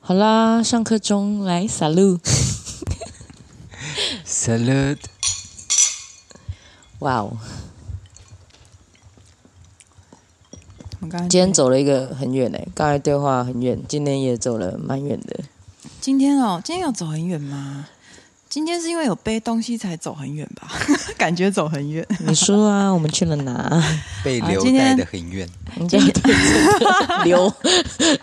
好啦，上课中来 Salute，Salute，哇哦！我刚刚今天走了一个很远诶，刚才对话很远，今天也走了蛮远的。今天哦，今天要走很远吗？今天是因为有背东西才走很远吧？感觉走很远。你说啊，我们去了哪？被留带的很远。今天 流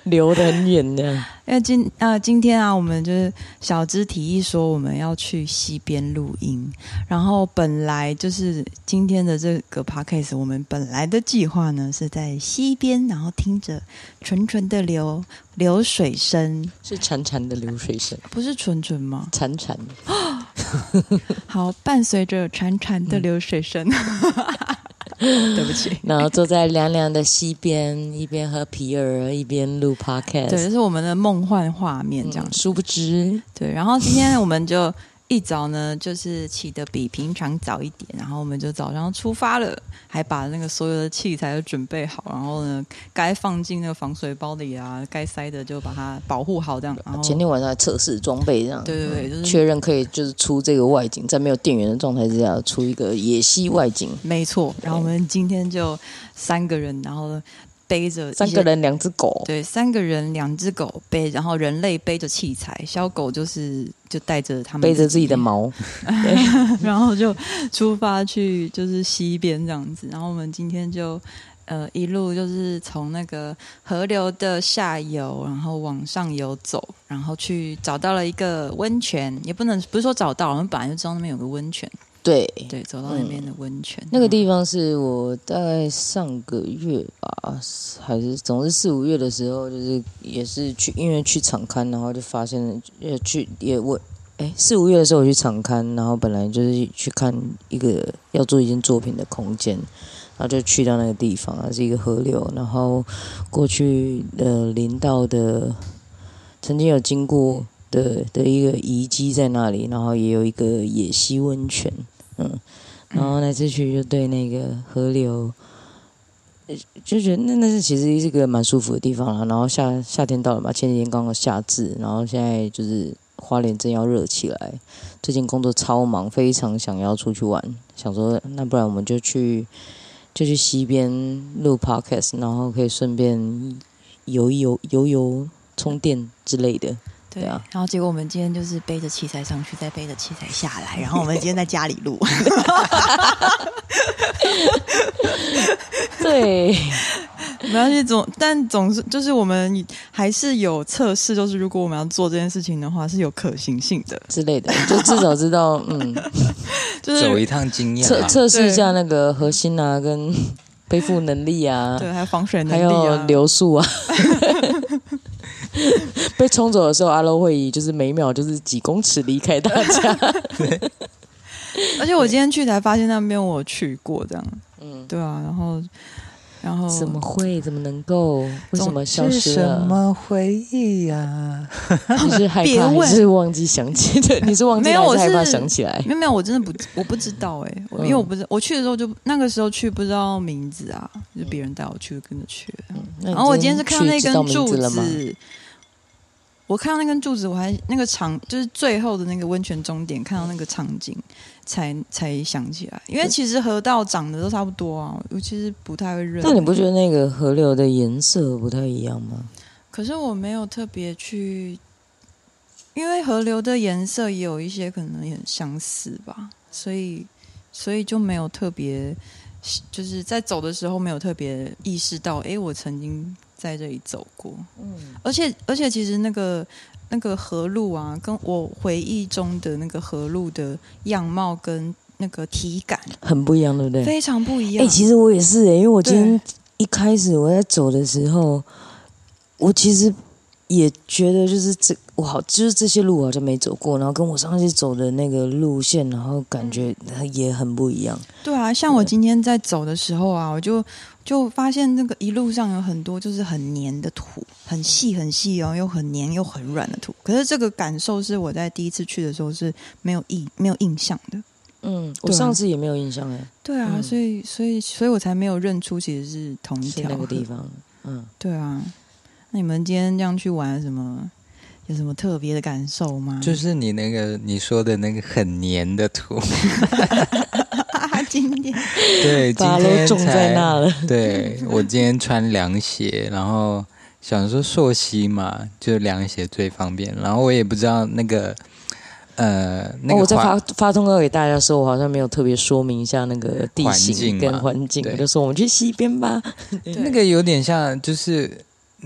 流的很远的。因为今呃今天啊，我们就是小芝提议说我们要去溪边录音，然后本来就是今天的这个 podcast，我们本来的计划呢是在溪边，然后听着纯纯的流流水声，是潺潺的流水声，不是纯纯吗？潺潺。好，伴随着潺潺的流水声。嗯 对不起，然后坐在凉凉的溪边，一边喝啤儿，一边录 podcast，对，这是我们的梦幻画面，这样、嗯。殊不知，对，然后今天我们就。一早呢，就是起得比平常早一点，然后我们就早上出发了，还把那个所有的器材都准备好，然后呢，该放进那个防水包里啊，该塞的就把它保护好，这样。然后前天晚上还测试装备，这样。对对对，就是确认可以就是出这个外景，在没有电源的状态之下出一个野溪外景。没错，然后我们今天就三个人，然后呢。背着三个人两只狗，对，三个人两只狗背，然后人类背着器材，小狗就是就带着他们背着自己的毛，对，然后就出发去就是西边这样子。然后我们今天就呃一路就是从那个河流的下游，然后往上游走，然后去找到了一个温泉，也不能不是说找到，我们本来就知道那边有个温泉。对对，走到那边的温泉，嗯，那个地方是我大概上个月吧，还是总是四五月的时候，就是也是去，因为去场刊，然后就发现了，也去也问，哎，四五月的时候我去场刊，然后本来就是去看一个要做一件作品的空间，然后就去到那个地方，它是一个河流，然后过去呃林道的，曾经有经过的的一个遗迹在那里，然后也有一个野溪温泉。嗯，然后那次去就对那个河流，就觉得那那是其实是一个蛮舒服的地方了。然后夏夏天到了嘛，前几天刚好夏至，然后现在就是花莲正要热起来。最近工作超忙，非常想要出去玩，想说那不然我们就去就去溪边录 podcast，然后可以顺便游一游、游游、充电之类的。对啊，然后结果我们今天就是背着器材上去，再背着器材下来，然后我们今天在家里录。对，没关系，总但总是就是我们还是有测试，就是如果我们要做这件事情的话，是有可行性的。之类的，就至少知道，嗯，就是走一趟经验，测测试一下那个核心啊，跟背负能力啊，对，还有防水能力啊，还有流速啊。被冲走的时候，阿 Lo 会以就是每秒就是几公尺离开大家。而且我今天去才发现那边我去过，这样。嗯，对啊，然后，然后怎么会？怎么能够？为什么消失了？什么回忆呀、啊？你是害怕还是忘记想起？对，你是忘记还是害怕想起来？没有没有，我真的不我不知道哎、欸，因为我不知我去的时候就那个时候去不知道名字啊，就别人带我去跟着去。嗯、然后我今天是看到那根柱子。我看到那根柱子，我还那个场就是最后的那个温泉终点，看到那个场景，才才想起来。因为其实河道长得都差不多啊，我其实不太会认。那你不觉得那个河流的颜色不太一样吗？可是我没有特别去，因为河流的颜色也有一些可能很相似吧，所以所以就没有特别，就是在走的时候没有特别意识到，哎，我曾经。在这里走过，嗯，而且而且其实那个那个河路啊，跟我回忆中的那个河路的样貌跟那个体感很不一样，对不对？非常不一样。哎、欸，其实我也是哎、欸，因为我今天一开始我在走的时候，我其实也觉得就是这我好，就是这些路好像没走过，然后跟我上次走的那个路线，然后感觉也很不一样。对啊，像我今天在走的时候啊，我就。就发现那个一路上有很多就是很黏的土，很细很细哦，又很黏又很软的土。可是这个感受是我在第一次去的时候是没有印没有印象的。嗯，我上次也没有印象哎。对啊，所以所以所以我才没有认出其实是同一条那个地方。嗯，对啊。那你们今天这样去玩什么？有什么特别的感受吗？就是你那个你说的那个很黏的图，今天对，今天种在那了。对，我今天穿凉鞋，然后想说溯溪嘛，就凉鞋最方便。然后我也不知道那个。呃，那个、哦、我在发发通告给大家的时候，我好像没有特别说明一下那个地形跟环境，我就说我们去溪边吧。那个有点像，就是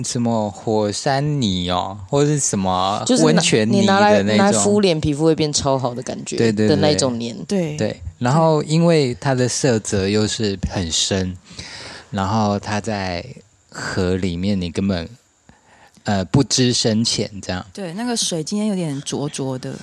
什么火山泥哦，或者是什么温泉泥的那种，拿来拿来敷脸，皮肤会变超好的感觉，对对的那种黏。对对，然后因为它的色泽又是很深，然后它在河里面，你根本呃不知深浅，这样。对，那个水今天有点浊浊的。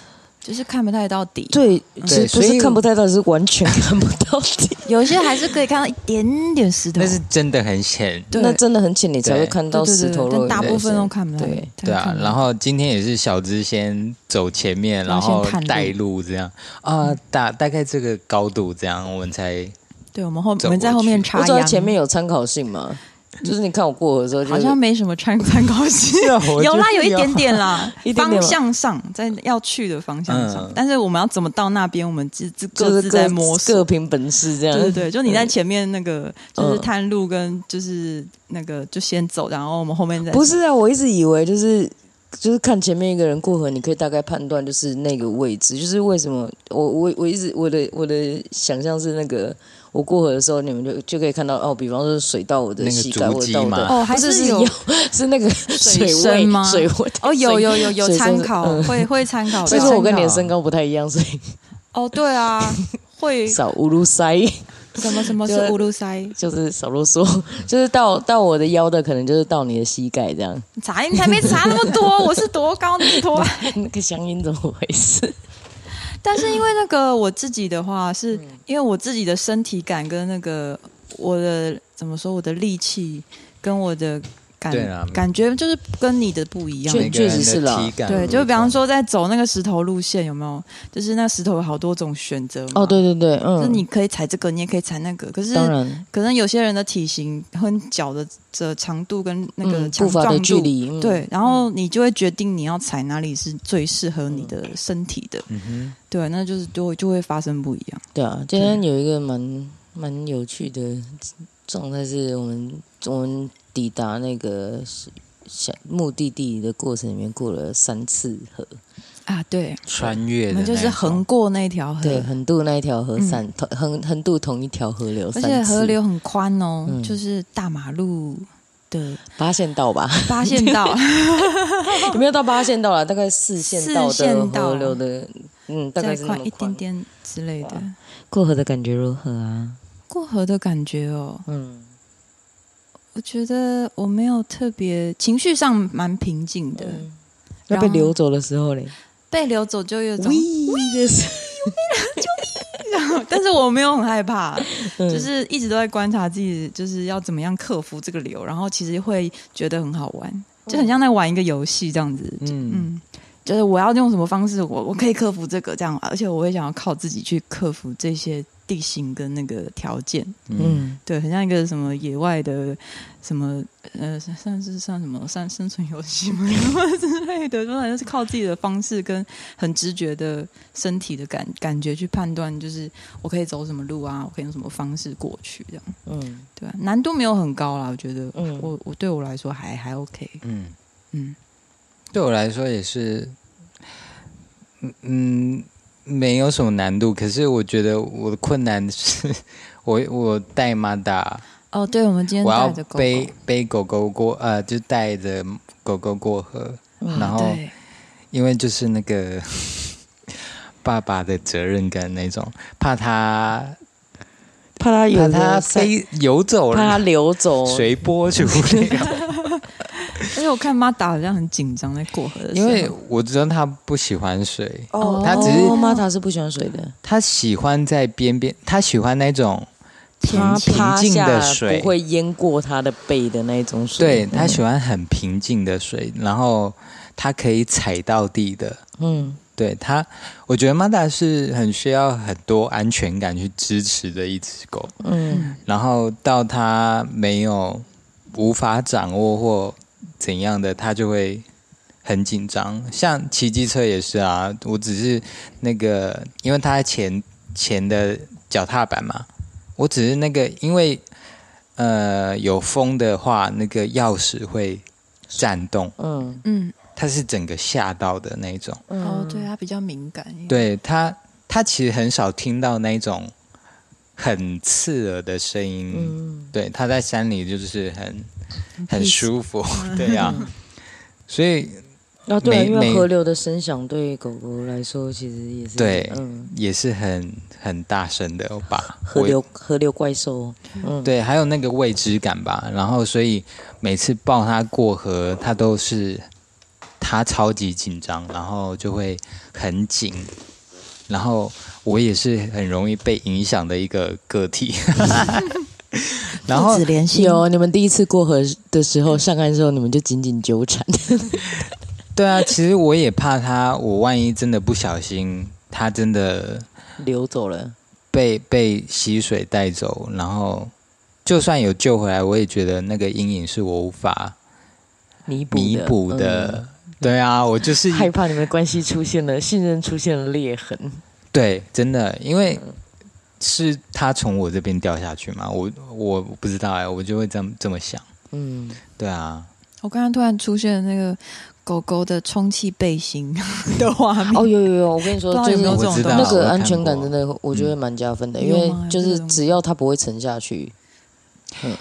就是看不太到底，对，对，不是看不太到，是完全 看不到底。有些还是可以看到一点点石头，那是真的很浅，那真的很浅，你才会看到石头。但大部分都看不到。对对啊，然后今天也是小芝先走前面，然后带路这样啊，大大概这个高度这样，我们才对，我们后我们在后面插秧。不知道前面有参考性吗？就是你看我过河的时候，好像没什么参参考性。有啦，有一点点啦，方向上在要去的方向上，但是我们要怎么到那边，我们自自各自在摸索，各凭本事这样。对对，就你在前面那个就是探路跟就是那个就先走，然后我们后面再。不是啊，我一直以为就是就是看前面一个人过河，你可以大概判断就是那个位置，就是为什么我我我一直我的我的想象是那个。我过河的时候，你们就就可以看到哦，比方说水到我的膝盖，我到的哦，还是有 是那个水位吗？水位。哦，有有有有参考，会会参考。所以说我跟你的身高不太一样，所以哦，对啊，会。少乌鲁塞，什么什么是乌鲁塞？就是少啰嗦，就是到到我的腰的，可能就是到你的膝盖这样。差音才没查那么多，我是多高那么多？那个乡音怎么回事？但是因为那个我自己的话，是因为我自己的身体感跟那个我的怎么说，我的力气跟我的。感啊，感觉就是跟你的不一样，确确实是了。对，就比方说在走那个石头路线，有没有？就是那石头有好多种选择。哦，对对对，嗯，就是你可以踩这个，你也可以踩那个。可是，当然，可能有些人的体型和脚的这长度跟那个步伐的距离，对，然后你就会决定你要踩哪里是最适合你的身体的。嗯哼，对，那就是就会就会发生不一样。对啊，今天有一个蛮蛮有趣的状态，是我们我们抵达那个。小目的地的过程里面过了三次河。啊，对，穿越，我们就是横过那条河，对，横渡那条河三横横渡同一条河流，而且河流很宽哦，嗯、就是大马路的八线道吧，八线道。有没有到八线道了？大概四线道的河流的，嗯，大概是宽。一点点之类的。过河的感觉如何啊？过河的感觉哦，嗯。我觉得我没有特别情绪上蛮平静的，要被流走的时候嘞，被流走就有种！但是我没有很害怕，就是一直都在观察自己，就是要怎么样克服这个流，然后其实会觉得很好玩，就很像在玩一个游戏这样子。嗯。嗯，就是我要用什么方式，我我可以克服这个这样，而且我也想要靠自己去克服这些。地形跟那个条件，嗯，对，很像一个什么野外的什么呃，算是算什么算生存游戏吗？之类的，反正是靠自己的方式跟很直觉的身体的感感觉去判断，就是我可以走什么路啊，我可以用什么方式过去这样，嗯，对啊，难度没有很高啦，我觉得，嗯，我我对我来说还还 OK，嗯。嗯，对我来说也是，嗯嗯。没有什么难度，可是我觉得我的困难是 我我带马达哦，对，我们今天带着狗狗。我要背背狗狗过呃，就带着狗狗过河，嗯、然后因为就是那个 爸爸的责任感那种，怕他怕他有怕他飞游走了，怕他流走。随波逐流。而且我看马达好像很紧张在过河的时候，因为我知道他不喜欢水，哦，他只是马达是不喜欢水的，他喜欢在边边，他喜欢那种平平静的水，不会淹过他的背的那种水。对，他喜欢很平静的水，然后他可以踩到地的。嗯，对他，我觉得马达是很需要很多安全感去支持的一只狗。嗯，然后到他没有无法掌握或怎样的，他就会很紧张。像骑机车也是啊，我只是那个，因为他在前前的脚踏板嘛，我只是那个，因为呃有风的话，那个钥匙会颤动。嗯嗯，它是整个吓到的那种。哦，对，它比较敏感。对他，他其实很少听到那种。很刺耳的声音，嗯、对，他在山里就是很很舒服，对呀、啊，所以啊，对，因为河流的声响对狗狗来说其实也是对，嗯，也是很很大声的，吧河流河流怪兽，嗯，对，还有那个未知感吧，然后所以每次抱它过河，它都是它超级紧张，然后就会很紧，然后。我也是很容易被影响的一个个体，然后有你们第一次过河的时候上岸之后，你们就紧紧纠缠。对啊，其实我也怕他，我万一真的不小心，他真的流走了，被被溪水带走，然后就算有救回来，我也觉得那个阴影是我无法弥补弥补的。嗯、对啊，我就是 害怕你们关系出现了信任出现了裂痕。对，真的，因为是他从我这边掉下去嘛，我我不知道哎，我就会这么这么想。嗯，对啊。我刚刚突然出现那个狗狗的充气背心 的画面。哦，有有有，我跟你说，就是那个安全感真的，我觉得蛮加分的，因为就是只要它不会沉下去。嗯。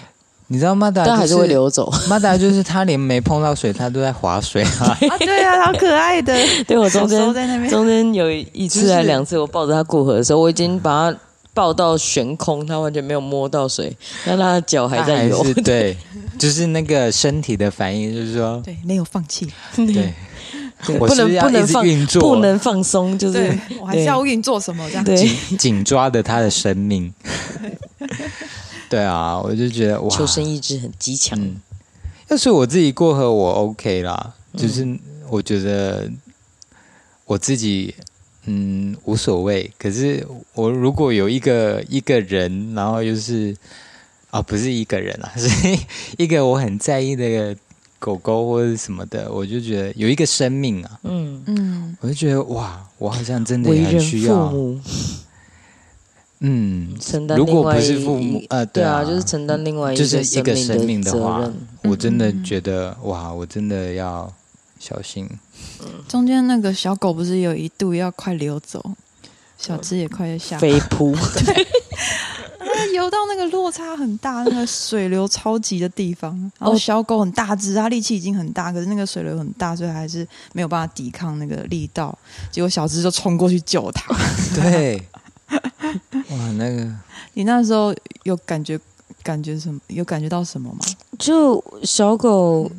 你知道马达，但还是会流走。马达就是他连没碰到水，他都在划水啊！对啊，好可爱的。对，我中间中间有一次还两次，我抱着他过河的时候，我已经把他抱到悬空，他完全没有摸到水，但他的脚还在游。对，就是那个身体的反应，就是说，对，没有放弃。对，我不能不能放不能放松，就是我还是要运作什么这样，紧紧抓着他的生命。对啊，我就觉得哇，求生意志很极强。嗯，要是我自己过河，我 OK 啦。就是我觉得我自己嗯无所谓。可是我如果有一个一个人，然后又是啊，不是一个人啊，是一个我很在意的狗狗或者什么的，我就觉得有一个生命啊，嗯嗯，我就觉得哇，我好像真的也很需要。嗯，承担如果不是父母，呃，对啊，对啊，就是承担另外一就是一个生命的话，责任。我真的觉得、嗯、哇，我真的要小心。中间那个小狗不是有一度要快流走，小只也快要下飞扑，对，游到那个落差很大、那个水流超级的地方，然后小狗很大只，它力气已经很大，可是那个水流很大，所以还是没有办法抵抗那个力道，结果小只就冲过去救它。对。哇，那个！你那时候有感觉感觉什么？有感觉到什么吗？就小狗，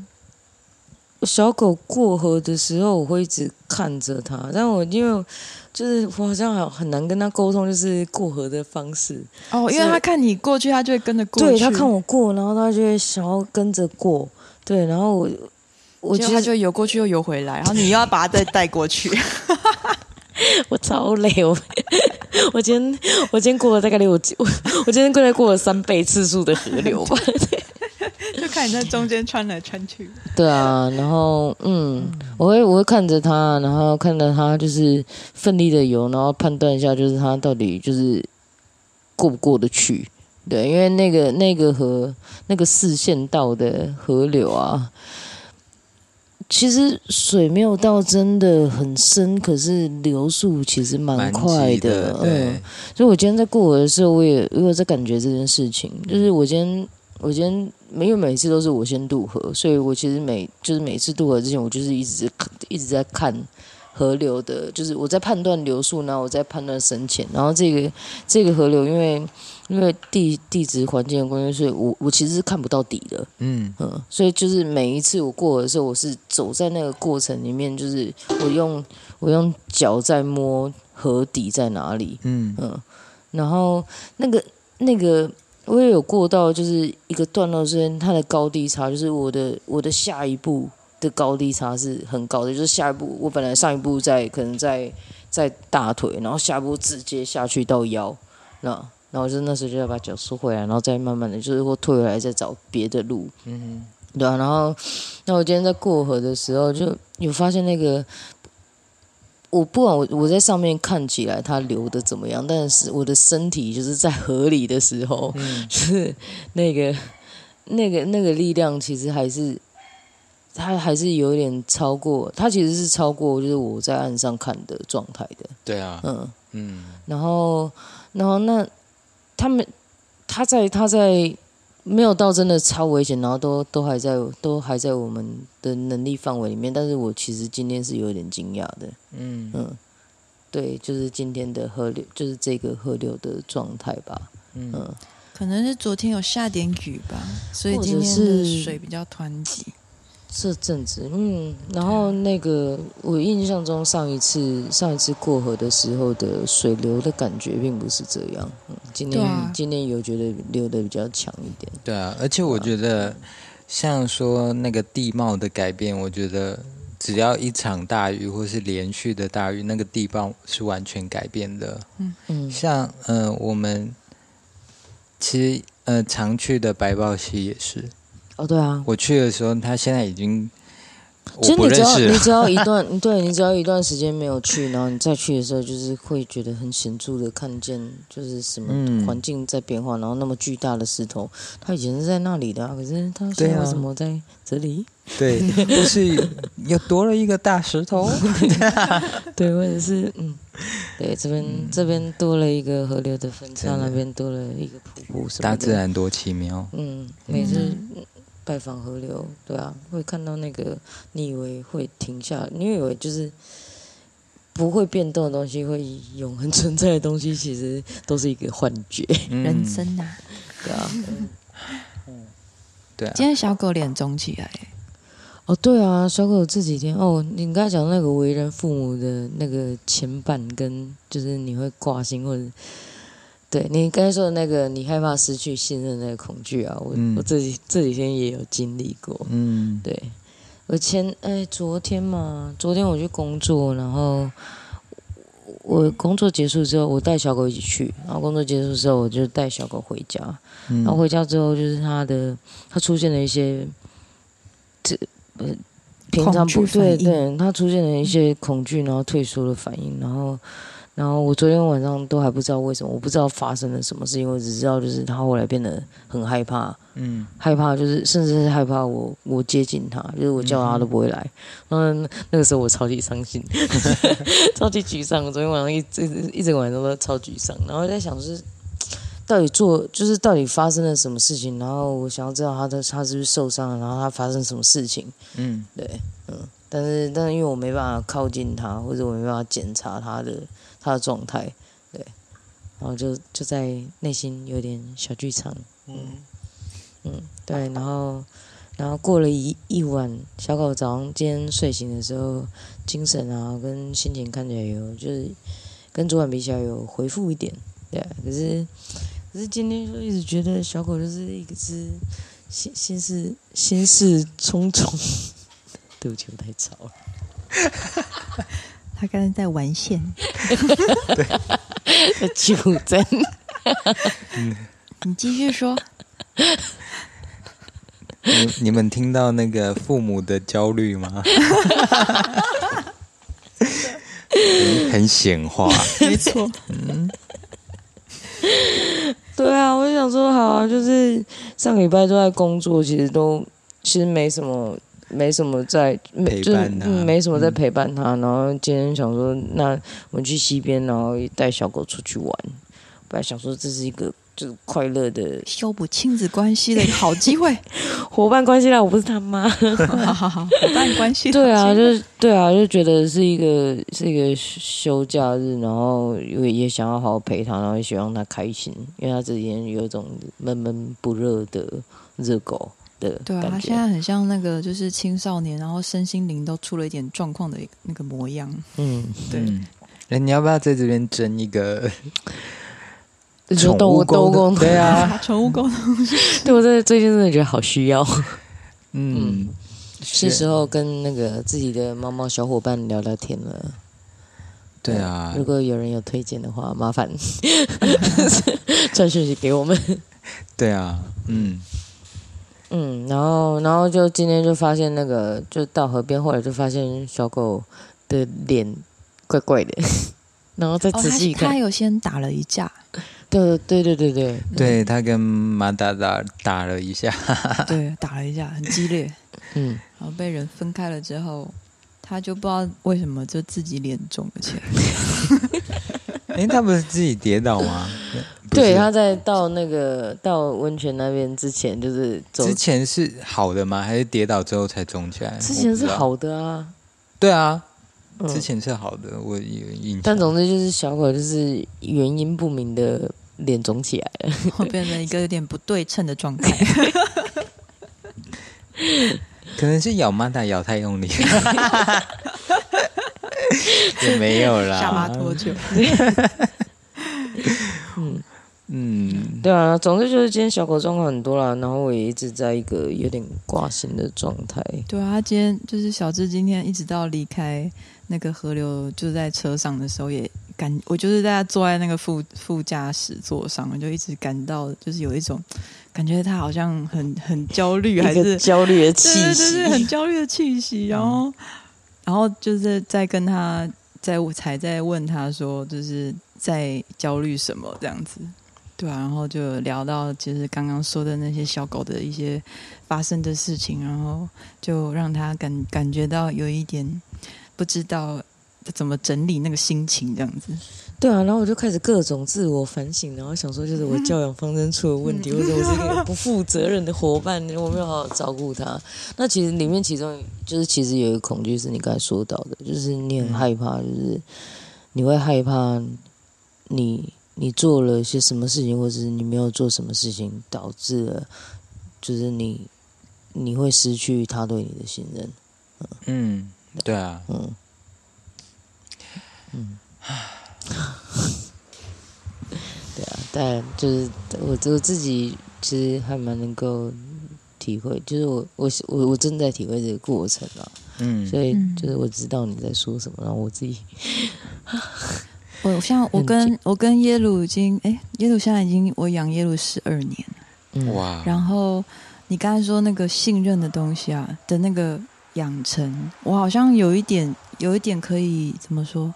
小狗过河的时候，我会一直看着它。但我因为就是我好像很很难跟它沟通，就是过河的方式。哦，因为它看你过去，它就会跟着过去。对，它看我过，然后它就会想要跟着过。对，然后我我觉得它就游过去又游回来，然后你又要把它再带过去。我超累，我 我今天我今天过了大概六，我我今天过来过了三倍次数的河流吧，就看你在中间穿来穿去。对啊，然后嗯，我会我会看着他，然后看着他就是奋力的游，然后判断一下就是他到底就是过不过得去。对，因为那个那个河那个四线道的河流啊。其实水没有到真的很深，可是流速其实蛮快的。的嗯，所以我今天在过河的时候，我也我有在感觉这件事情。就是我今天，我今天没有每次都是我先渡河，所以我其实每就是每次渡河之前，我就是一直一直在看河流的，就是我在判断流速，然后我在判断深浅，然后这个这个河流因为。因为地地质环境的关系，所以我我其实是看不到底的。嗯嗯，所以就是每一次我过河的时候，我是走在那个过程里面，就是我用我用脚在摸河底在哪里。嗯嗯，然后那个那个我也有过到，就是一个段落之间，它的高低差，就是我的我的下一步的高低差是很高的，就是下一步我本来上一步在可能在在大腿，然后下一步直接下去到腰，那。然后就那时候就要把脚收回来，然后再慢慢的就是或退回来，再找别的路。嗯，对啊，然后那我今天在过河的时候，就有发现那个，我不管我我在上面看起来它流的怎么样，但是我的身体就是在河里的时候，嗯、就 是那个那个那个力量，其实还是它还是有点超过，它其实是超过就是我在岸上看的状态的。对啊，嗯嗯，然后然后那他们他在他在。没有到真的超危险，然后都都还在都还在我们的能力范围里面。但是我其实今天是有点惊讶的，嗯嗯，对，就是今天的河流，就是这个河流的状态吧，嗯，嗯可能是昨天有下点雨吧，所以今天的水比较湍急。这阵子，嗯，然后那个我印象中上一次上一次过河的时候的水流的感觉并不是这样，嗯，今天、啊、今天有觉得流的比较强一点。对啊，而且我觉得像说那个地貌的改变，我觉得只要一场大雨或是连续的大雨，那个地貌是完全改变的。嗯嗯，像呃我们其实呃常去的白豹溪也是。哦，对啊，我去的时候，他现在已经，其实你只要你只要一段，对你只要一段时间没有去，然后你再去的时候，就是会觉得很显著的看见，就是什么环境在变化，嗯、然后那么巨大的石头，它以前是在那里的，可是它现在为什么在这里？对，不是又多了一个大石头？对，或者是嗯，对，这边、嗯、这边多了一个河流的分叉，那边多了一个瀑布，什么？大自然多奇妙。嗯，每次。嗯拜访河流，对啊，会看到那个你以为会停下，你以为就是不会变动的东西，会永恒存在的东西，其实都是一个幻觉。嗯、人生啊，对啊，嗯，对啊。今天小狗脸肿起来，哦，对啊，小狗这几天，哦，你刚才讲那个为人父母的那个牵绊，跟就是你会挂心或者。对你刚才说的那个，你害怕失去信任的那个恐惧啊，我、嗯、我这几这几天也有经历过。嗯，对，我前哎昨天嘛，昨天我去工作，然后我工作结束之后，我带小狗一起去，然后工作结束之后，我就带小狗回家。嗯、然后回家之后，就是它的它出现了一些这呃平常不对，对，它出现了一些恐惧，然后退缩的反应，然后。然后我昨天晚上都还不知道为什么，我不知道发生了什么事情，我只知道就是他后来变得很害怕，嗯，害怕就是甚至是害怕我我接近他，就是我叫他都不会来。嗯，那个时候我超级伤心，超级沮丧。昨天晚上一直一整晚上都超沮丧，然后在想是到底做就是到底发生了什么事情，然后我想要知道他的他是不是受伤了，然后他发生什么事情，嗯，对，嗯，但是但是因为我没办法靠近他，或者我没办法检查他的。他的状态，对，然后就就在内心有点小剧场，嗯嗯，对，然后然后过了一一晚，小狗早上今天睡醒的时候，精神啊跟心情看起来有就是跟昨晚比起来有回复一点，对，可是可是今天就一直觉得小狗就是一个是心心事心事重重，对不起，我太吵了。他刚才在玩线，对，在纠正。嗯，你继续说。你你们听到那个父母的焦虑吗？很显化，没错。嗯，对啊，我就想说，好啊，就是上个礼拜都在工作，其实都其实没什么。没什么在陪伴他，就是，没什么在陪伴他。嗯、然后今天想说，那我们去溪边，然后带小狗出去玩。本来想说这是一个就是快乐的修补亲子关系的一个好机会，伙伴关系啦。我不是他妈，好好好，伙伴关系。对啊，就是对啊，就觉得是一个是一个休假日，然后也也想要好好陪他，然后也希望他开心，因为他这几天有一种闷闷不乐的热狗。对啊，他现在很像那个就是青少年，然后身心灵都出了一点状况的那个模样。嗯，对。哎、嗯，你要不要在这边争一个宠物沟通？对啊，宠物沟通。对，我在最近真的觉得好需要。嗯，嗯是时候跟那个自己的猫猫小伙伴聊聊天了。对啊，如果有人有推荐的话，麻烦 传讯息给我们。对啊，嗯。嗯，然后然后就今天就发现那个，就到河边，后来就发现小狗的脸怪怪的，然后再仔细看，哦、他，他有先打了一架。对对对对对，对他跟马达达打了一下，对，打了一下，很激烈。嗯，然后被人分开了之后，他就不知道为什么就自己脸肿了起来。哎，他不是自己跌倒吗？对，他在到那个到温泉那边之前，就是走之前是好的吗？还是跌倒之后才肿起来？之前是好的啊。对啊。之前是好的，嗯、我有印象。但总之就是小狗就是原因不明的脸肿起来了，变成一个有点不对称的状态。可能是咬妈大咬太用力，也没有啦。下巴脱臼。嗯。嗯，对啊，总之就是今天小狗状况很多啦，然后我也一直在一个有点挂心的状态。对啊，他今天就是小智今天一直到离开那个河流，就在车上的时候也感，我就是在他坐在那个副副驾驶座上，我就一直感到就是有一种感觉，他好像很很焦虑，还是焦虑的气息，对对对，很焦虑的气息。然后，嗯、然后就是在跟他在我才在问他说，就是在焦虑什么这样子。对啊，然后就聊到就是刚刚说的那些小狗的一些发生的事情，然后就让他感感觉到有一点不知道怎么整理那个心情这样子。对啊，然后我就开始各种自我反省，然后想说就是我教养方针出了问题，或者我是一个 不负责任的伙伴，我没有好好照顾他。那其实里面其中就是其实有一个恐惧是你刚才说到的，就是你很害怕，就是你会害怕你。你做了些什么事情，或者是你没有做什么事情，导致了就是你你会失去他对你的信任。嗯，对啊，嗯嗯，对啊，但就是我我自己其实还蛮能够体会，就是我我我我正在体会这个过程啊，嗯，所以就是我知道你在说什么，然后我自己。我像我跟我跟耶鲁已经哎，耶鲁现在已经我养耶鲁十二年了，哇！然后你刚才说那个信任的东西啊的那个养成，我好像有一点有一点可以怎么说？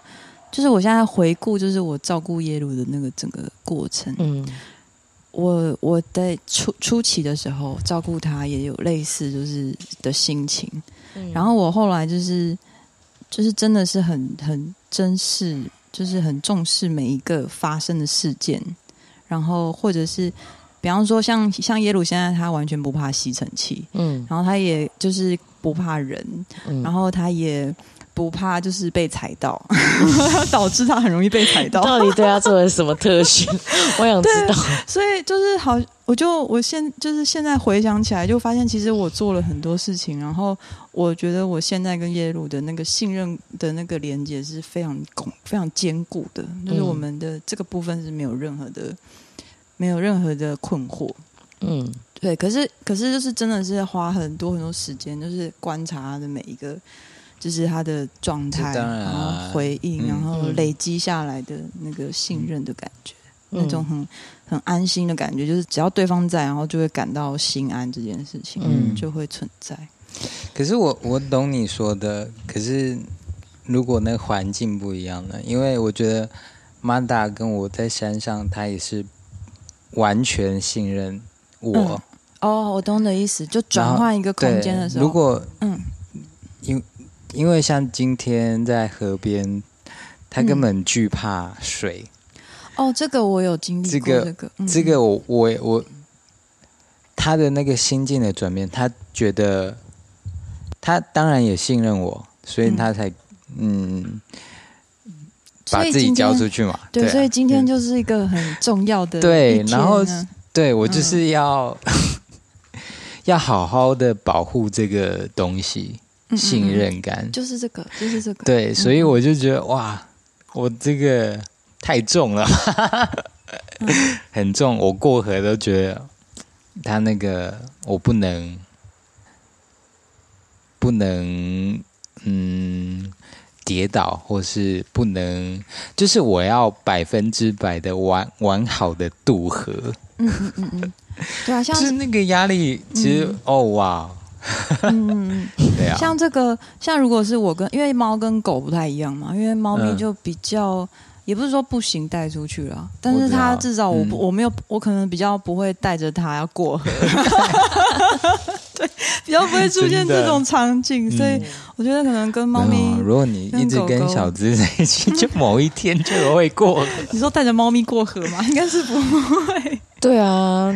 就是我现在回顾，就是我照顾耶鲁的那个整个过程，嗯，我我在初初期的时候照顾他也有类似就是的心情，嗯，然后我后来就是就是真的是很很珍视。就是很重视每一个发生的事件，然后或者是，比方说像像耶鲁现在他完全不怕吸尘器，嗯，然后他也就是不怕人，嗯，然后他也不怕就是被踩到，导致他很容易被踩到。到底对他做了什么特训？我想知道。所以就是好。我就我现就是现在回想起来，就发现其实我做了很多事情，然后我觉得我现在跟耶鲁的那个信任的那个连接是非常巩非常坚固的，就是我们的这个部分是没有任何的没有任何的困惑。嗯，对。可是可是就是真的是花很多很多时间，就是观察他的每一个，就是他的状态，然后回应，然后累积下来的那个信任的感觉。那种很很安心的感觉，就是只要对方在，然后就会感到心安，这件事情嗯就会存在。可是我我懂你说的，可是如果那个环境不一样呢？因为我觉得马达跟我在山上，他也是完全信任我。嗯、哦，我懂你的意思，就转换一个空间的时候，如果嗯，因因为像今天在河边，他根本惧怕水。嗯哦，这个我有经历过。这个，这个，嗯、这个我我我，他的那个心境的转变，他觉得他当然也信任我，所以他才嗯，嗯把自己交出去嘛。对，对啊、所以今天就是一个很重要的对，然后对我就是要、嗯、要好好的保护这个东西，信任感就是这个，就是这个。对，所以我就觉得哇，我这个。太重了，很重。我过河都觉得他那个我不能，不能嗯跌倒，或是不能，就是我要百分之百的完完好的渡河。嗯嗯嗯嗯，对啊，像 是那个压力，其实、嗯、哦哇，嗯，对啊，像这个，像如果是我跟，因为猫跟狗不太一样嘛，因为猫咪就比较。嗯也不是说不行带出去了，但是他至少我、嗯、我没有我可能比较不会带着他要过河，对，比较不会出现这种场景，所以我觉得可能跟猫咪狗狗，如果你一直跟小资在一起，就某一天就会过河。你说带着猫咪过河吗？应该是不会。对啊，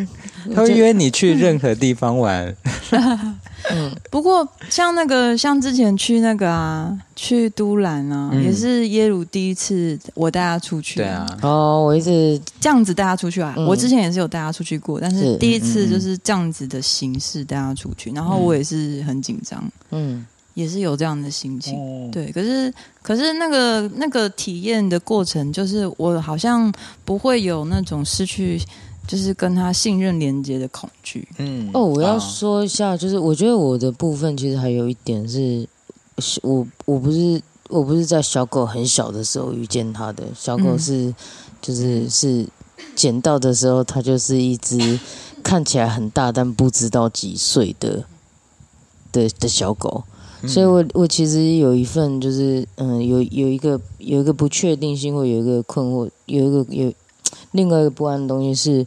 他会约你去任何地方玩。嗯，不过像那个，像之前去那个啊，去都兰啊，嗯、也是耶鲁第一次我带他出去。对啊，哦，我一直这样子带他出去啊。嗯、我之前也是有带他出去过，但是第一次就是这样子的形式带他出去，然后我也是很紧张，嗯，也是有这样的心情。嗯、对，可是可是那个那个体验的过程，就是我好像不会有那种失去。就是跟他信任连接的恐惧。嗯，哦，我要说一下，就是我觉得我的部分其实还有一点是，我我不是我不是在小狗很小的时候遇见它的，小狗是、嗯、就是是捡到的时候，它就是一只看起来很大但不知道几岁的的的小狗，所以我我其实有一份就是嗯有有一个有一个不确定性或有一个困惑，有一个有。另外一个不安的东西是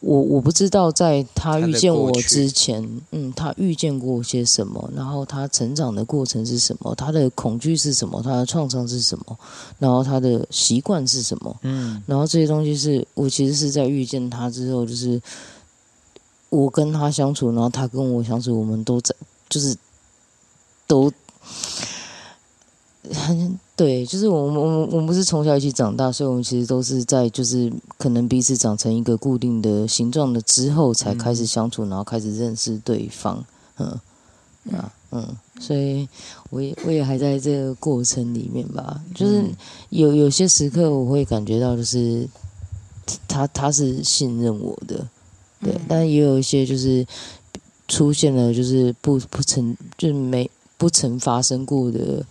我我不知道，在他遇见我之前，嗯，他遇见过些什么，然后他成长的过程是什么，他的恐惧是什么，他的创伤是什么，然后他的习惯是什么，嗯，然后这些东西是我其实是在遇见他之后，就是我跟他相处，然后他跟我相处，我们都在就是都。很 对，就是我们我们我们不是从小一起长大，所以我们其实都是在就是可能彼此长成一个固定的形状的之后，才开始相处，然后开始认识对方。嗯，啊，嗯，所以我也我也还在这个过程里面吧。就是有有些时刻我会感觉到，就是他他是信任我的，对，但也有一些就是出现了就是不不曾就是没不曾发生过的。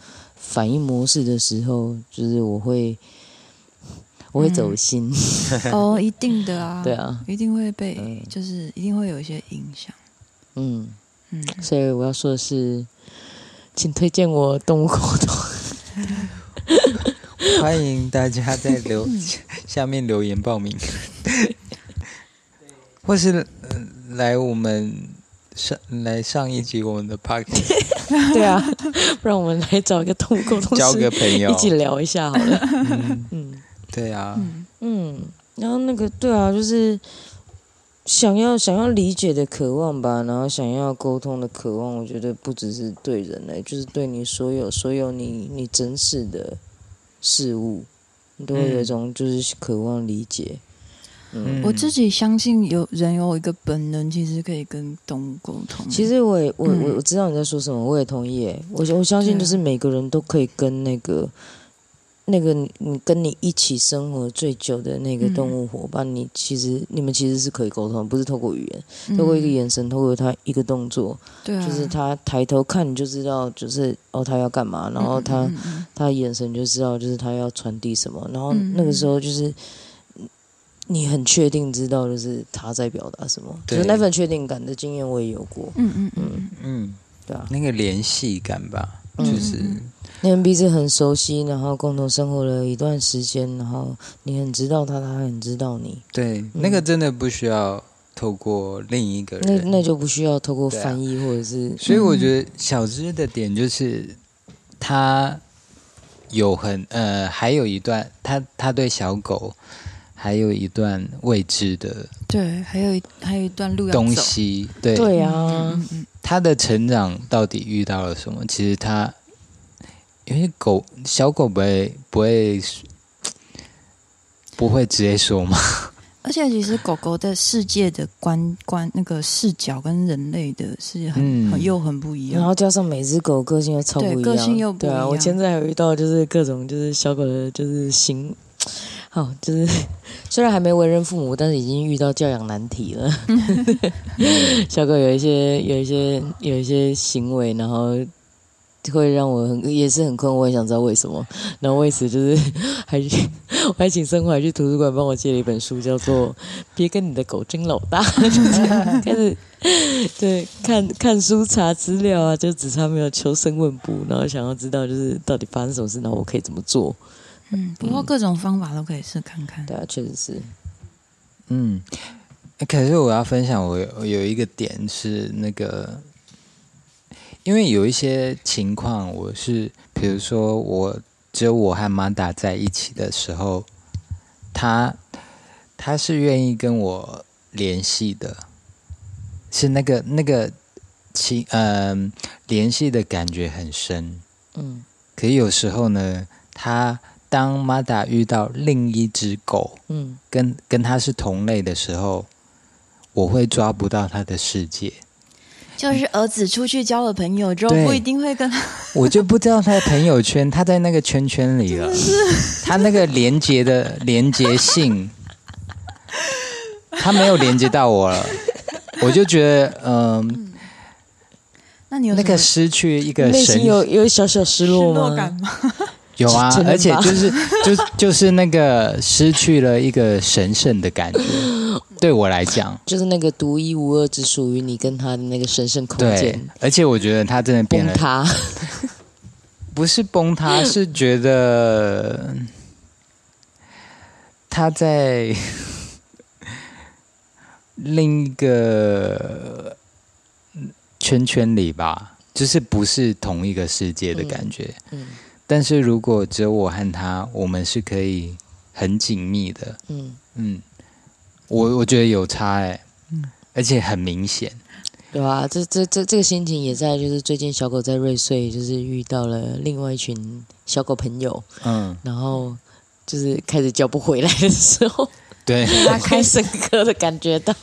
反应模式的时候，就是我会，我会走心。嗯、哦，一定的啊，对啊，一定会被，嗯、就是一定会有一些影响。嗯嗯，所以我要说的是，请推荐我动物沟通。欢迎大家在留下面留言报名，或是来我们。上来上一集我们的 podcast 对啊，不然我们来找一个动物沟通，交个朋友，一起聊一下好了。嗯，嗯。对啊，嗯，然后那个对啊，就是想要想要理解的渴望吧，然后想要沟通的渴望，我觉得不只是对人类，就是对你所有所有你你真实的事物，你都会有一种就是渴望理解。嗯、我自己相信有人有一个本能，其实可以跟动物沟通。其实我也我我我知道你在说什么，我也同意。我我相信就是每个人都可以跟那个那个你跟你一起生活最久的那个动物伙伴，你其实你们其实是可以沟通，不是透过语言，透过一个眼神，透过他一个动作，对，就是他抬头看你就知道，就是哦他要干嘛，然后他他眼神就知道，就是他要传递什么，然后那个时候就是。你很确定知道就是他在表达什么，就是那份确定感的经验我也有过。嗯嗯嗯嗯，对啊，那个联系感吧，嗯、就是你们彼此很熟悉，然后共同生活了一段时间，然后你很知道他，他很知道你。对，嗯、那个真的不需要透过另一个人，那那就不需要透过翻译或者是。啊、所以我觉得小芝的点就是他有很呃，还有一段他他对小狗。还有一段未知的，对，还有一还有一段路要东西，对对啊，他的成长到底遇到了什么？其实他因为狗小狗不会不会不会直接说嘛，而且其实狗狗的世界的观观那个视角跟人类的是很、嗯、很又很不一样，然后加上每只狗个性又超不一样，个性又不一样。对啊，我现在还有遇到就是各种就是小狗的就是行。哦，就是 虽然还没为人父母，但是已经遇到教养难题了。小狗有一些、有一些、有一些行为，然后会让我很也是很困惑，我也想知道为什么。然后为此就是还我还请生活还去图书馆帮我借了一本书，叫做《别跟你的狗争老大》，就是开始对看看书查资料啊，就只差没有求生问卜，然后想要知道就是到底发生什么事，然后我可以怎么做。嗯，不过各种方法都可以试看看。对啊，确实是。嗯，可是我要分享，我有，我有一个点是那个，因为有一些情况，我是比如说我只有我和玛达在一起的时候，他他是愿意跟我联系的，是那个那个情嗯、呃、联系的感觉很深。嗯，可是有时候呢，他。当马达遇到另一只狗，嗯，跟跟它是同类的时候，我会抓不到它的世界。就是儿子出去交了朋友之后，不一定会跟他。我就不知道他的朋友圈，他在那个圈圈里了。他那个连接的连接性，他没有连接到我了。我就觉得，嗯，那你有那个失去一个神，内心有有小小失落吗？失落感吗？有啊，而且就是就就是那个失去了一个神圣的感觉，对我来讲，就是那个独一无二、只属于你跟他的那个神圣空间。对，而且我觉得他真的变了，崩塌，不是崩塌，是觉得他在另一个圈圈里吧，就是不是同一个世界的感觉。嗯。嗯但是如果只有我和他，我们是可以很紧密的。嗯嗯，我我觉得有差哎，嗯，而且很明显。对啊，这这这这个心情也在，就是最近小狗在瑞穗，就是遇到了另外一群小狗朋友。嗯，然后就是开始叫不回来的时候，对，他开深刻的感觉到，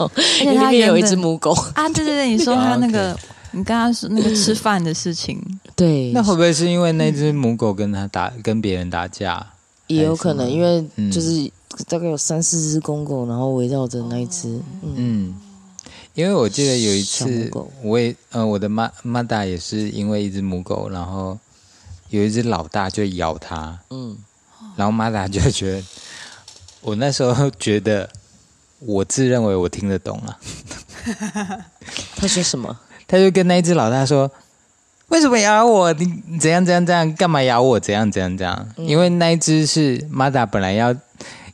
因为他也有一只母狗啊，对对对，你说他 那个。你刚刚说那个吃饭的事情，对，那会不会是因为那只母狗跟他打，嗯、跟别人打架？也有可能，因为就是大概有三四只公狗，然后围绕着那一只。嗯，嗯，因为我记得有一次，我也呃，我的妈妈达也是因为一只母狗，然后有一只老大就咬它，嗯，然后妈达就觉得，我那时候觉得，我自认为我听得懂了，他说什么？他就跟那一只老大说：“为什么咬我？你怎样怎样怎样？干嘛咬我？怎样怎样怎样？嗯、因为那一只是马达本来要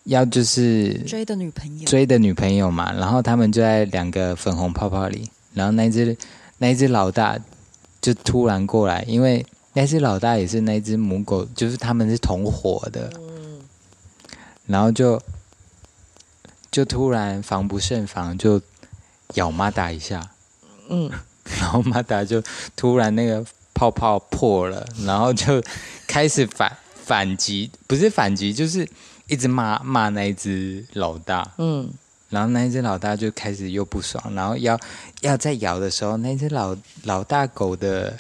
要就是追的女朋友，追的女朋友嘛。然后他们就在两个粉红泡泡里。然后那一只那一只老大就突然过来，因为那只老大也是那只母狗，就是他们是同伙的。嗯、然后就就突然防不胜防，就咬马达一下。嗯。”然后马达就突然那个泡泡破了，然后就开始反反击，不是反击，就是一直骂骂那一只老大。嗯，然后那一只老大就开始又不爽，然后要要再咬的时候，那只老老大狗的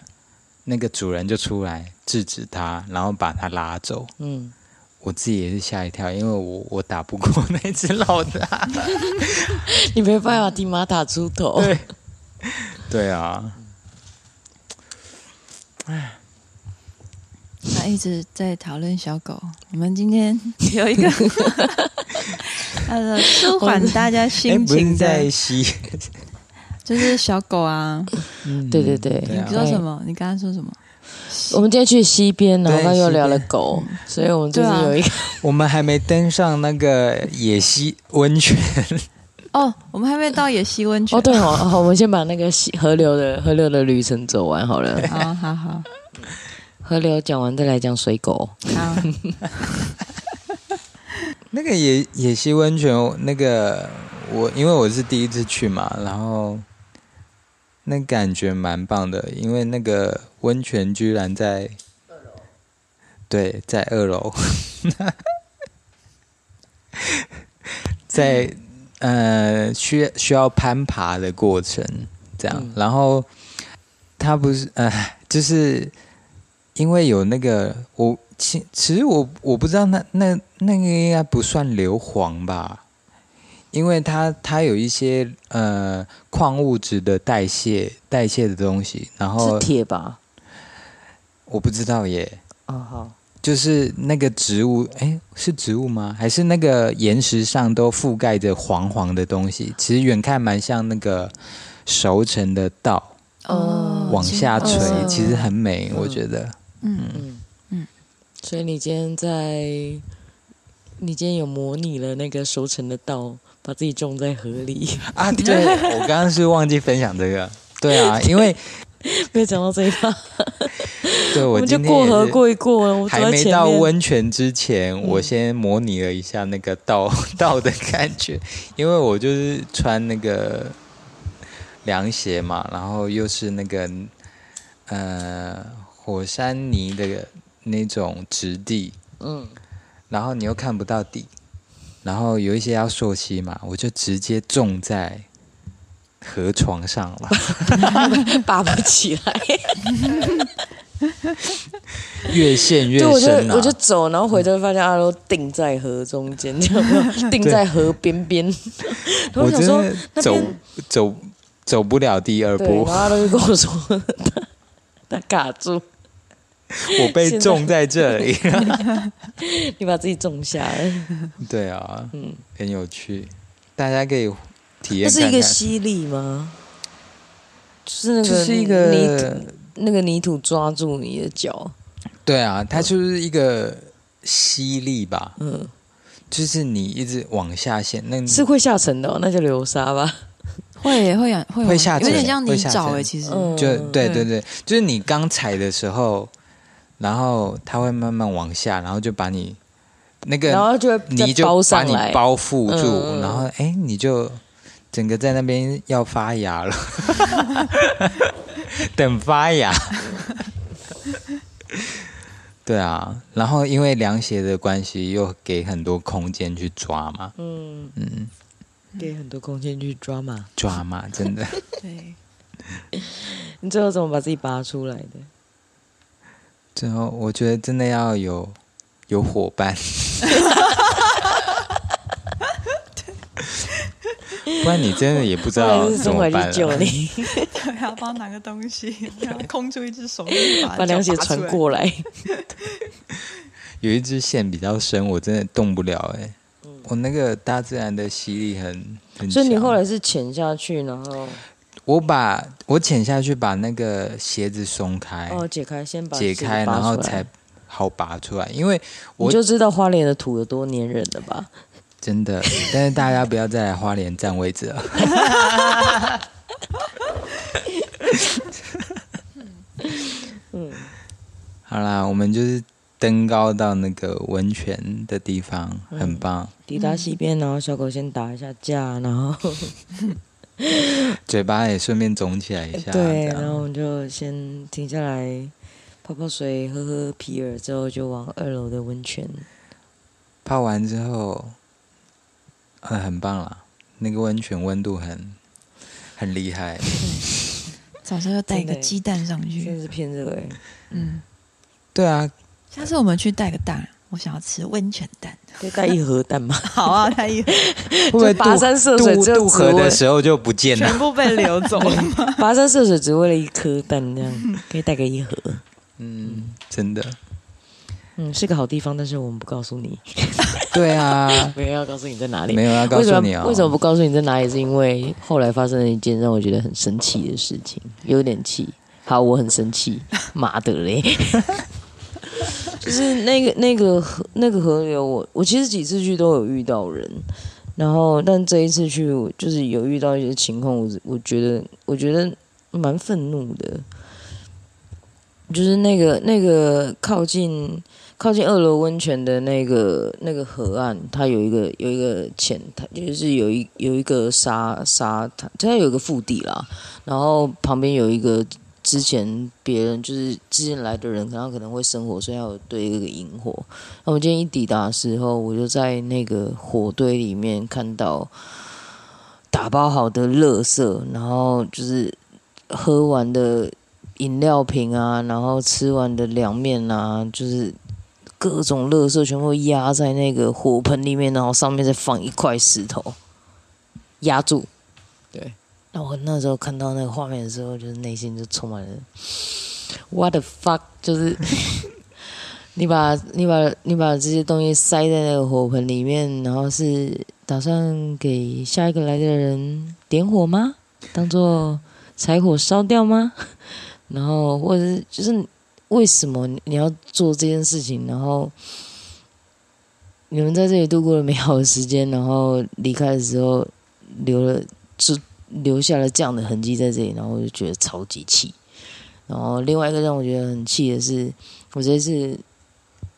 那个主人就出来制止他，然后把他拉走。嗯，我自己也是吓一跳，因为我我打不过那只老大，你没办法替马达出头。对。对啊，哎，他一直在讨论小狗。我们今天 有一个，他的舒缓大家心情在吸，就是小狗啊。嗯，对对对。你说什么？你刚刚说什么？我们今天去溪边，然后刚又聊了狗，所以我们就是有一个，我们还没登上那个野溪温泉。哦，我们还没到野溪温泉。哦，对哦，好，我们先把那个溪河流的河流的旅程走完好了。好好好，河流讲完再来讲水狗。好，那个野野溪温泉，那个我因为我是第一次去嘛，然后那感觉蛮棒的，因为那个温泉居然在二楼，对，在二楼，在。呃，需需要攀爬的过程，这样，嗯、然后他不是呃，就是因为有那个我其其实我我不知道那那那个应该不算硫磺吧，因为它它有一些呃矿物质的代谢代谢的东西，然后是铁吧？我不知道耶。哦，好，就是那个植物，哎，是植物吗？还是那个岩石上都覆盖着黄黄的东西？其实远看蛮像那个熟成的稻，哦，往下垂，哦其实很美，我觉得。嗯嗯嗯，所以你今天在，你今天有模拟了那个熟成的稻，把自己种在河里啊？对，我刚刚是忘记分享这个。对啊，因为 没有讲到这一趴。对，我，就过河过一过还没到温泉之前，嗯、我先模拟了一下那个稻稻 的感觉，因为我就是穿那个凉鞋嘛，然后又是那个呃火山泥的那种质地，嗯，然后你又看不到底，然后有一些要溯溪嘛，我就直接种在河床上了，拔不起来。越陷越深、啊、我就我就走，然后回头发现阿罗定在河中间，这样 定在河边边。我想说，走走走不了第二步。然后阿罗就跟我说他，他卡住，我被种在这里。你把自己种下来。对啊，嗯，很有趣，大家可以体验看看。这是一个吸力吗？就是那个，就是一个泥。那个泥土抓住你的脚，对啊，它就是一个吸力吧，嗯，就是你一直往下陷，那是会下沉的，哦，那就流沙吧，会会会会下沉，有点像泥沼哎，其实。就对对对，就是你刚踩的时候，然后它会慢慢往下，然后就把你那个，然后就泥就把你包覆住，然后哎，你就整个在那边要发芽了。等发芽，对啊，然后因为凉鞋的关系，又给很多空间去抓嘛，嗯嗯，给很多空间去抓嘛，抓嘛，真的。对，你最后怎么把自己拔出来的？最后，我觉得真的要有有伙伴。不然你真的也不知道怎么办了。救你，对，要帮拿个东西，然后空出一只手，把凉鞋传过来。有一只线比较深，我真的动不了哎。我那个大自然的吸力很很。所以你后来是潜下去，然后我把我潜下去，把那个鞋子松开，哦，解开，先把解开，然后才好拔出来。因为我就知道花莲的土有多粘人了吧。真的，但是大家不要再来花莲占位置了。嗯，好啦，我们就是登高到那个温泉的地方，很棒。抵达西边，然后小狗先打一下架，然后 嘴巴也顺便肿起来一下。对，然后我们就先停下来泡泡水，喝喝啤儿，之后就往二楼的温泉泡完之后。嗯，很棒啦！那个温泉温度很很厉害。早上要带一个鸡蛋上去，真是偏热哎。嗯，对啊。下次我们去带个蛋，我想要吃温泉蛋。可以带一盒蛋吗？好啊，带一盒。会不会跋山涉水渡河的时候就不见了？全部被流走了。跋山涉水只为了一颗蛋，这样可以带个一盒。嗯，真的。嗯，是个好地方，但是我们不告诉你。对啊，没有要告诉你在哪里，没有要告诉你啊、哦。为什么不告诉你在哪里？是因为后来发生了一件让我觉得很生气的事情，有点气。好，我很生气，妈的嘞！就是那个那个河那个河流，我我其实几次去都有遇到人，然后但这一次去，就是有遇到一些情况，我我觉得我觉得蛮愤怒的，就是那个那个靠近。靠近二楼温泉的那个那个河岸，它有一个有一个浅滩，就是有一有一个沙沙滩，它有一个腹地啦。然后旁边有一个之前别人就是之前来的人，可能可能会生火，所以要有堆一个营火。那我今天一抵达的时候，我就在那个火堆里面看到打包好的垃圾，然后就是喝完的饮料瓶啊，然后吃完的凉面啊，就是。各种垃圾全部压在那个火盆里面，然后上面再放一块石头压住。对，那我那时候看到那个画面的时候，就是内心就充满了 what the fuck，就是 你把你把你把这些东西塞在那个火盆里面，然后是打算给下一个来的人点火吗？当做柴火烧掉吗？然后或者是就是为什么你要做这件事情？然后你们在这里度过了美好的时间，然后离开的时候留了就留下了这样的痕迹在这里，然后我就觉得超级气。然后另外一个让我觉得很气的是，我这次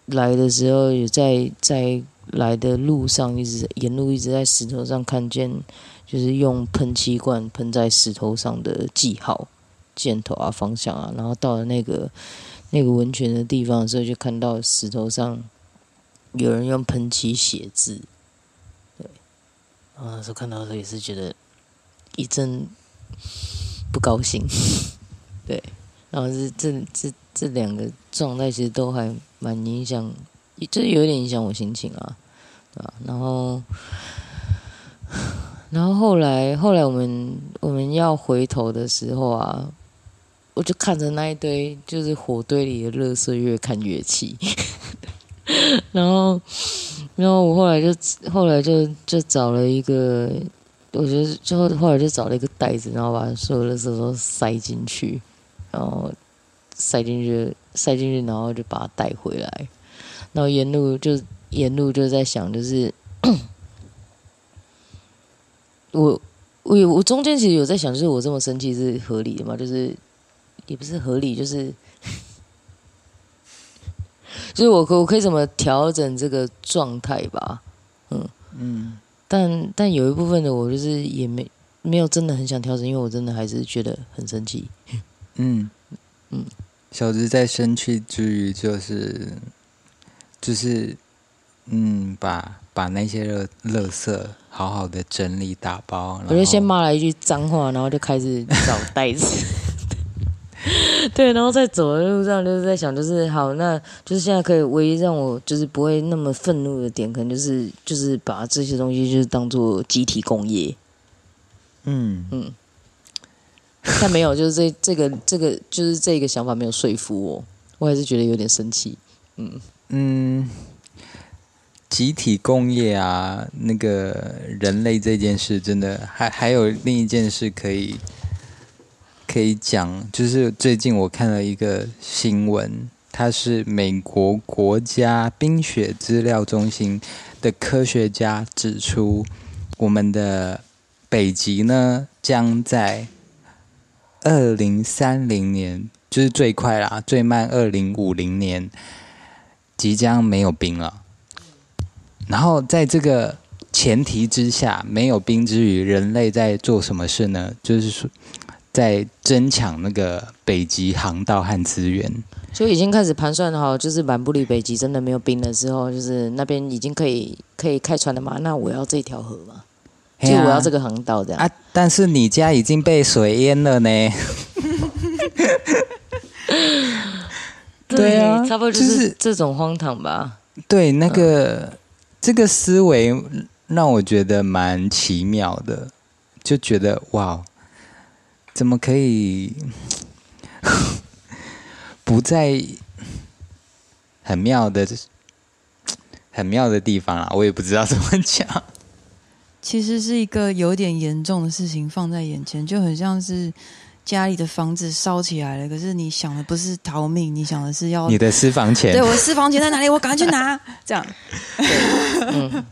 来的时候有在在来的路上一直沿路一直在石头上看见，就是用喷漆罐喷在石头上的记号、箭头啊、方向啊。然后到了那个那个温泉的地方的时候，就看到石头上有人用喷漆写字。对，然后那时候看到的时候也是觉得一阵不高兴。对。然后是这这这两个状态，其实都还蛮影响，就是有点影响我心情啊，对吧？然后，然后后来后来我们我们要回头的时候啊，我就看着那一堆就是火堆里的垃圾，越看越气。然后，然后我后来就后来就就找了一个，我觉得最后后来就找了一个袋子，然后把所有的垃圾都塞进去。然后塞进去，塞进去，然后就把它带回来。然后沿路就沿路就在想，就是 我我我中间其实有在想，就是我这么生气是合理的吗？就是也不是合理，就是 就是我可我可以怎么调整这个状态吧？嗯嗯。但但有一部分的我就是也没没有真的很想调整，因为我真的还是觉得很生气。嗯 嗯，小子在生气之余，就是就是嗯，把把那些垃垃圾好好的整理打包。我就先骂了一句脏话，然后就开始找袋子。对，然后在走的路上就是在想，就是好，那就是现在可以唯一让我就是不会那么愤怒的点，可能就是就是把这些东西就是当做集体工业。嗯嗯。但没有，就是这这个这个就是这个想法没有说服我，我还是觉得有点生气。嗯嗯，集体工业啊，那个人类这件事真的还还有另一件事可以可以讲，就是最近我看了一个新闻，它是美国国家冰雪资料中心的科学家指出，我们的北极呢将在二零三零年就是最快啦，最慢二零五零年即将没有冰了。然后在这个前提之下，没有冰之余，人类在做什么事呢？就是说，在争抢那个北极航道和资源。就已经开始盘算好，就是满不里北极真的没有冰的时候，就是那边已经可以可以开船了嘛？那我要这条河嘛？就我要这个航道这样啊，但是你家已经被水淹了呢。对啊，差不多就是这种荒唐吧。就是、对，那个、嗯、这个思维让我觉得蛮奇妙的，就觉得哇，怎么可以不在很妙的、很妙的地方啊？我也不知道怎么讲。其实是一个有点严重的事情放在眼前，就很像是家里的房子烧起来了，可是你想的不是逃命，你想的是要你的私房钱。对，我私房钱在哪里？我赶快去拿。这样，嗯，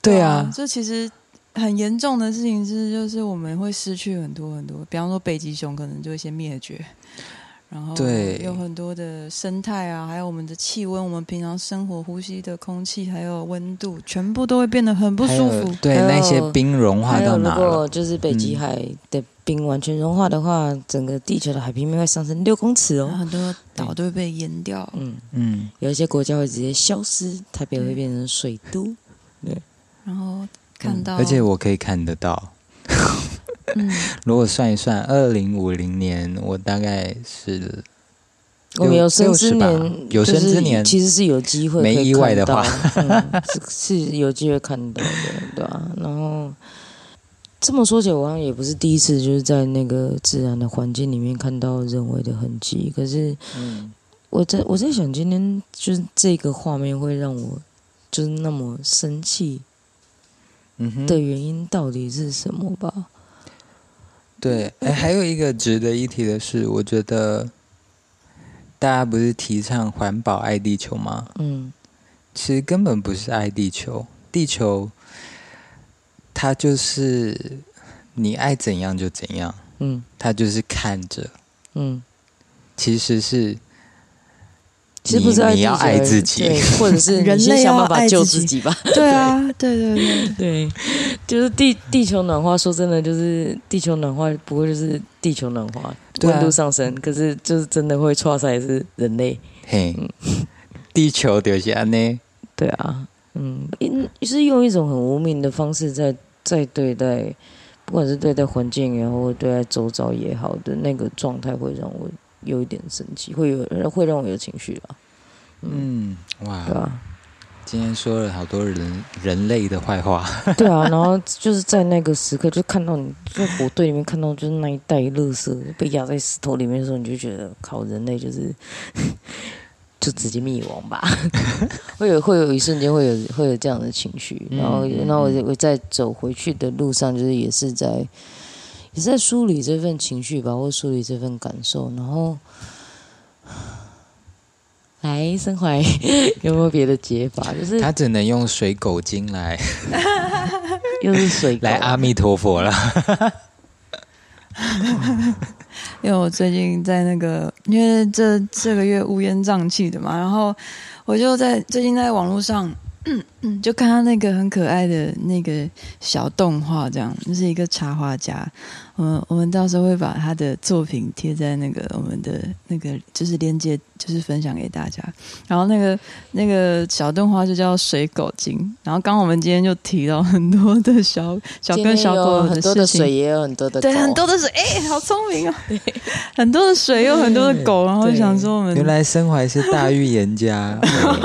对啊，这其实很严重的事情是，就是我们会失去很多很多，比方说北极熊可能就会先灭绝。然后对，有很多的生态啊，还有我们的气温，我们平常生活呼吸的空气，还有温度，全部都会变得很不舒服。对，那些冰融化到哪了？如果就是北极海的冰完全融化的话，嗯、整个地球的海平面会上升六公尺哦，很多岛都会被淹掉。嗯嗯，有一些国家会直接消失，台北会变成水都。对，然后看到、嗯，而且我可以看得到。嗯，如果算一算，二零五零年，我大概是我们有生之年，有生之年其实是有机会，没意外的话，嗯、是是有机会看到的，对吧、啊？然后这么说起来，我好像也不是第一次，就是在那个自然的环境里面看到人为的痕迹。可是，嗯，我在我在想，今天就是这个画面会让我就是那么生气，嗯的原因到底是什么吧？嗯、对，哎，还有一个值得一提的是，我觉得大家不是提倡环保爱地球吗？嗯，其实根本不是爱地球，地球。它就是你爱怎样就怎样，嗯，它就是看着，嗯，其实是，其实不你要爱自己，或者是 人类想办法救自己。吧？对。啊，对对对。对，就是地地球暖化，说真的，就是地球暖化，不过就是地球暖化，温度上升，可是就是真的会错出来是人类，嘿，地球就是安呢，对啊，嗯，是用一种很无名的方式在。在对待，不管是对待环境也好，或对待周遭也好的那个状态，会让我有一点生气，会有人会让我有情绪啊。嗯，哇，对啊，今天说了好多人人类的坏话。对啊，然后就是在那个时刻，就看到你在火堆里面看到，就是那一袋垃圾被压在石头里面的时候，你就觉得靠，人类就是。就直接灭亡吧，会有会有一瞬间会有会有这样的情绪，然后然后我我在走回去的路上，就是也是在也是在梳理这份情绪吧，或梳理这份感受，然后来身怀有没有别的解法？就是他只能用水狗精来，又是水狗来阿弥陀佛了。因为我最近在那个，因为这这个月乌烟瘴气的嘛，然后我就在最近在网络上。就看他那个很可爱的那个小动画，这样，就是一个插画家。我们我们到时候会把他的作品贴在那个我们的那个就是链接，就是分享给大家。然后那个那个小动画就叫水狗精。然后刚刚我们今天就提到很多的小小跟小狗的事情，很多的水也有很多的狗，对，很多的水，哎、欸，好聪明哦。对，很多的水有很多的狗，然后想说我们原来身怀是大预言家，oh、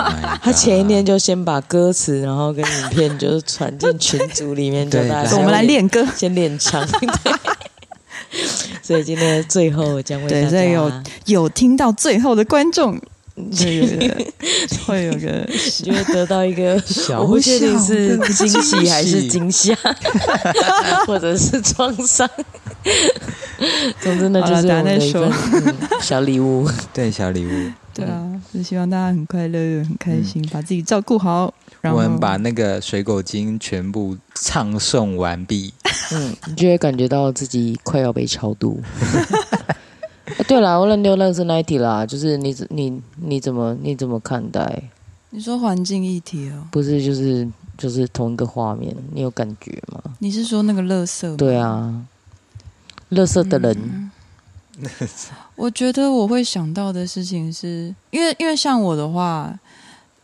他前一天就先把。歌词，然后跟影片就是传进群组里面，叫大家我们来练歌，先练唱。所以今天的最后将会对，所以有有听到最后的观众，会有个会有个就会得到一个小，我不确定是惊喜还是惊吓，或者是创伤。总之呢，就是我们的一份小礼物，对，小礼物。对啊，就希望大家很快乐、很开心，嗯、把自己照顾好。然后我们把那个水果精全部唱诵完毕，嗯，你就会感觉到自己快要被超度。欸、对了，我认丢那是哪一题啦？就是你你你怎么你怎么看待？你说环境议题哦？不是，就是就是同一个画面，你有感觉吗？你是说那个垃圾吗？对啊，垃圾的人。嗯 我觉得我会想到的事情是，因为因为像我的话，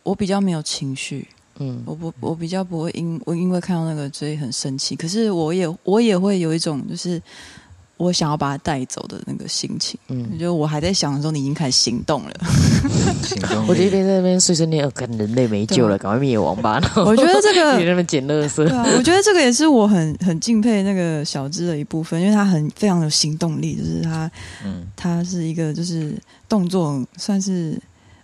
我比较没有情绪，嗯，我不我比较不会因我因为看到那个所以很生气，可是我也我也会有一种就是。我想要把它带走的那个心情，嗯，就我还在想的时候，你已经开始行动了。行动，我就一边在那边碎碎念，跟人类没救了，赶快灭亡吧。我觉得这个 你在那边捡垃圾，对啊，我觉得这个也是我很很敬佩那个小智的一部分，因为他很非常有行动力，就是他，嗯，他是一个就是动作算是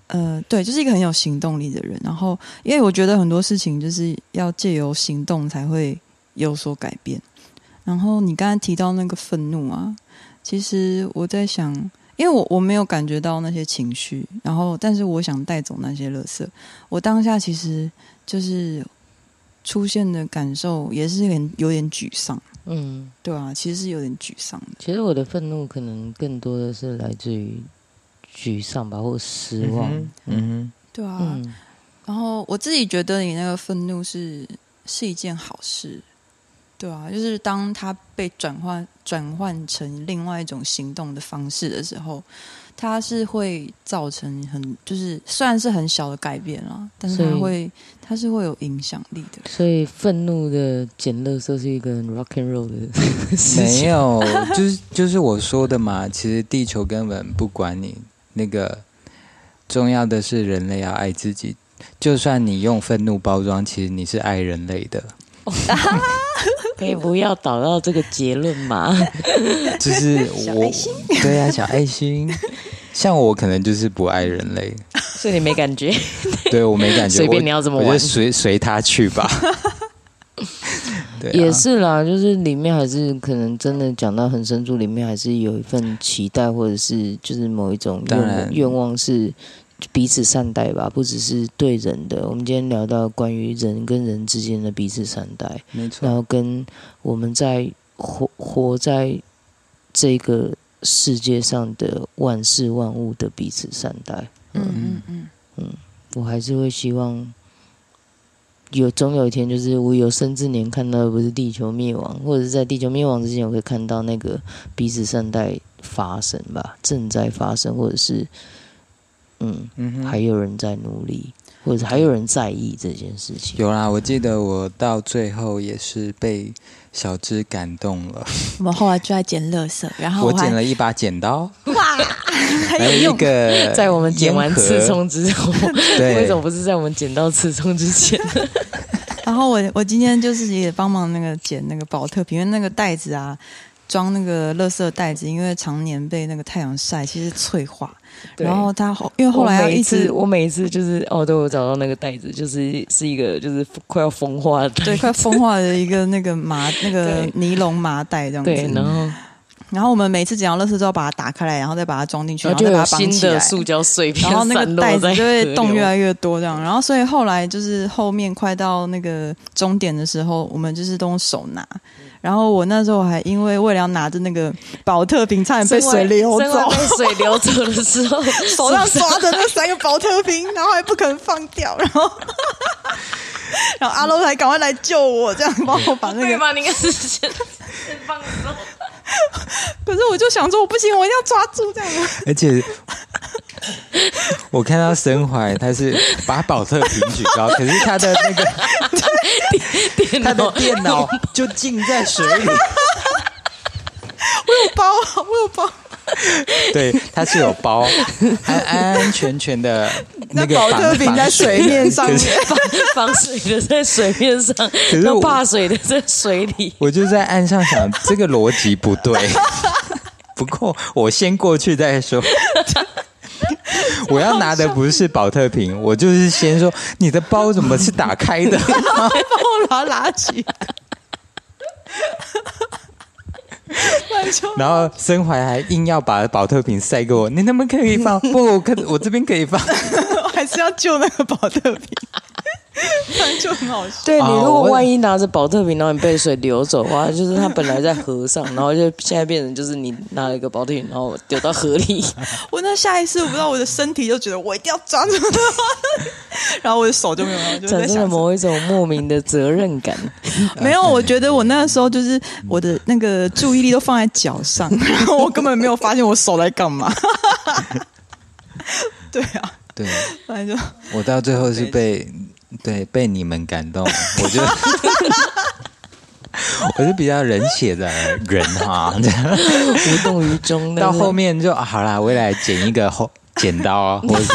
呃，对，就是一个很有行动力的人。然后，因为我觉得很多事情就是要借由行动才会有所改变。然后你刚才提到那个愤怒啊，其实我在想，因为我我没有感觉到那些情绪，然后但是我想带走那些垃圾，我当下其实就是出现的感受也是有点有点沮丧，嗯，对啊，其实是有点沮丧。其实我的愤怒可能更多的是来自于沮丧吧，或失望，嗯，嗯对啊，嗯，然后我自己觉得你那个愤怒是是一件好事。对啊，就是当它被转换转换成另外一种行动的方式的时候，它是会造成很就是虽然是很小的改变啊，但是它会它是会有影响力的。所以愤怒的捡垃圾是一个 rock and roll 的事情。没有，就是就是我说的嘛。其实地球根本不管你那个，重要的是人类要爱自己。就算你用愤怒包装，其实你是爱人类的。可以不要导到这个结论吗？就是我，对呀、啊，小爱心。像我可能就是不爱人类，所以你没感觉？对，我没感觉，随便你要怎么玩，我就随随他去吧。对、啊，也是啦，就是里面还是可能真的讲到很深处，里面还是有一份期待，或者是就是某一种愿愿望是彼此善待吧，不只是对人的。我们今天聊到关于人跟人之间的彼此善待，没错，然后跟我们在活活在这个。世界上的万事万物的彼此善待，嗯。嗯嗯。嗯，我还是会希望有总有一天，就是我有生之年看到的不是地球灭亡，或者是在地球灭亡之前，我会看到那个彼此善待发生吧，正在发生，或者是嗯，嗯还有人在努力，或者是还有人在意这件事情。有啦，我记得我到最后也是被。小芝感动了。我们后来就在捡垃圾，然后我捡了一把剪刀，哇，还有一个 在我们剪完刺葱之后，对，为什么不是在我们捡到刺葱之前？然后我我今天就是也帮忙那个捡那个宝特瓶，因为那个袋子啊，装那个垃圾袋子，因为常年被那个太阳晒，其实脆化。然后他因为后来要一直，我每一次就是哦，都有找到那个袋子，就是是一个就是快要风化的，对，快风化的一个那个麻 那个尼龙麻袋这样子。对，然后然后我们每次捡到垃圾之后，把它打开来，然后再把它装进去，然后再把它绑起来。塑胶碎片，然后那个袋子就会洞越来越多这样。然后所以后来就是后面快到那个终点的时候，我们就是都用手拿。然后我那时候还因为为了要拿着那个保特瓶，差点被水流走。被水流走的时候，手上抓着那三个保特瓶，然后还不肯放掉。然后，然后阿龙还赶快来救我，这样帮我把那个。对吧？你应该是先放手。可是我就想说，我不行，我一定要抓住这样。而且。我看到森淮，他是把保特瓶举高，可是他的那个他的电脑就浸在水里。我有包，我有包。对，他是有包，安安安全全的那个宝特瓶在水面上面，防防水的在水面上，可是怕水的在水里。我就在岸上想，这个逻辑不对。不过我先过去再说。我要拿的不是保特瓶，我就是先说你的包怎么是打开的，然后帮我拿拿起。然后森怀还硬要把保特瓶塞给我，你能不能可以放？不，我可我这边可以放，我还是要救那个保特瓶。就很好笑。对，你如果万一拿着保特瓶，然后你被水流走的话，就是它本来在河上，然后就现在变成就是你拿了一个保特瓶，然后丢到河里。我那下一次，我不知道我的身体就觉得我一定要抓住它，然后我的手就没有了，产生了某一种莫名的责任感。没有，我觉得我那个时候就是我的那个注意力都放在脚上，然后我根本没有发现我手在干嘛。对啊，对，反正就我到最后是被。对，被你们感动，我觉得 我是比较冷血的人哈，无动于衷。到后面就好啦，我也来剪一个后剪刀，或是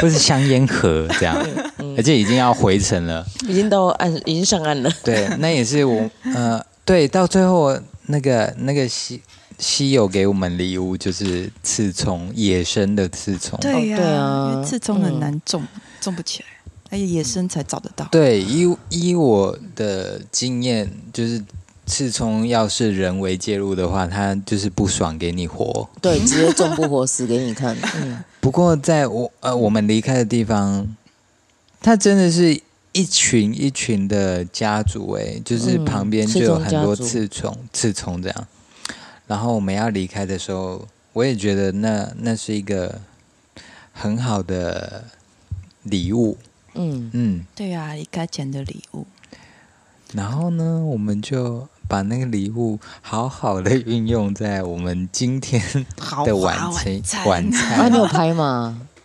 或是香烟盒这样，嗯、而且已经要回程了，已经到岸，已经上岸了。对，那也是我呃，对，到最后那个那个西。西友给我们礼物就是刺葱，野生的刺葱。对呀、啊，对啊、因为刺葱很难种，嗯、种不起来，而且野生才找得到。对，依依我的经验，就是刺葱要是人为介入的话，它就是不爽给你活。对，直接种不活，死给你看。嗯。不过在我呃我们离开的地方，它真的是一群一群的家族，哎，就是旁边就有很多刺葱，刺虫这样。然后我们要离开的时候，我也觉得那那是一个很好的礼物。嗯嗯，对啊，离开前的礼物。然后呢，我们就把那个礼物好好的运用在我们今天的晚餐晚餐。啊，你有拍吗？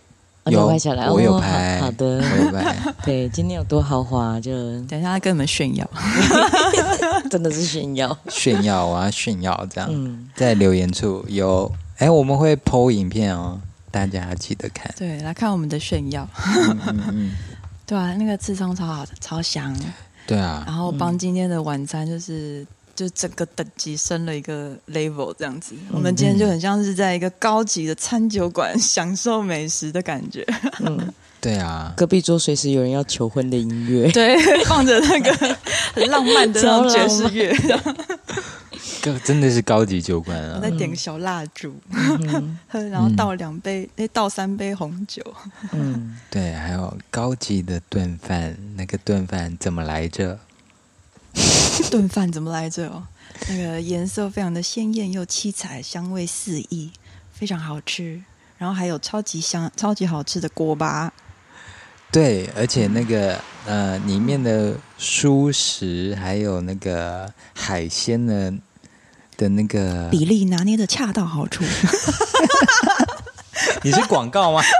有拍下来，我有拍。好的，我有拍。对，今天有多豪华，就等一下跟你们炫耀。真的是炫耀，炫耀啊，炫耀这样。嗯、在留言处有，哎，我们会 PO 影片哦，大家记得看。对，来看我们的炫耀。嗯嗯嗯、对啊，那个刺葱超好，超香。对啊，然后帮今天的晚餐就是。就整个等级升了一个 level，这样子，我们今天就很像是在一个高级的餐酒馆享受美食的感觉。嗯，对啊，隔壁桌随时有人要求婚的音乐，对，放着那个很 浪漫的那种爵士乐，真的是高级酒馆啊！再点个小蜡烛，嗯、然后倒两杯，哎、嗯，倒三杯红酒。嗯，对，还有高级的炖饭，那个炖饭怎么来着？炖饭怎么来着？哦，那个颜色非常的鲜艳又七彩，香味四溢，非常好吃。然后还有超级香、超级好吃的锅巴。对，而且那个呃，里面的蔬食还有那个海鲜的的那个比例拿捏的恰到好处。你是广告吗？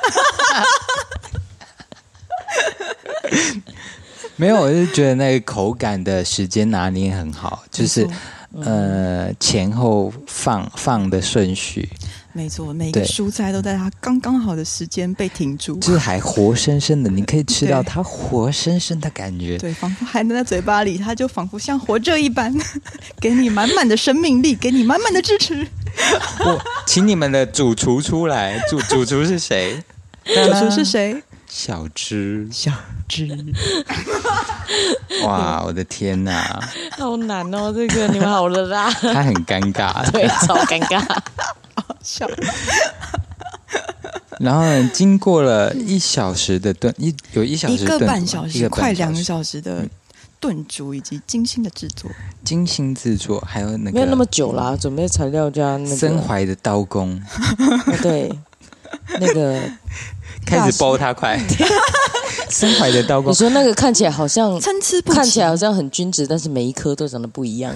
没有，我就觉得那个口感的时间拿捏很好，就是呃前后放放的顺序，没错，每个蔬菜都在它刚刚好的时间被停住，就是还活生生的，你可以吃到它活生生的感觉，对，仿佛还能在嘴巴里，它就仿佛像活着一般，给你满满的生命力，给你满满的支持。我请你们的主厨出来，主主厨是谁？主厨是谁？小芝，小芝，哇，我的天哪，好难哦！这个你们好了啦，他很尴尬，对，超尴尬，好笑。然后呢，经过了一小时的炖，一有一小时，一个半小时，快两个小时的炖煮以及精心的制作，精心制作，还有那个没有那么久啦，准备材料加那个身怀的刀工，对，那个。开始剥它快，森淮的刀工。你说那个看起来好像参差不齐，看起来好像很均值，但是每一颗都长得不一样。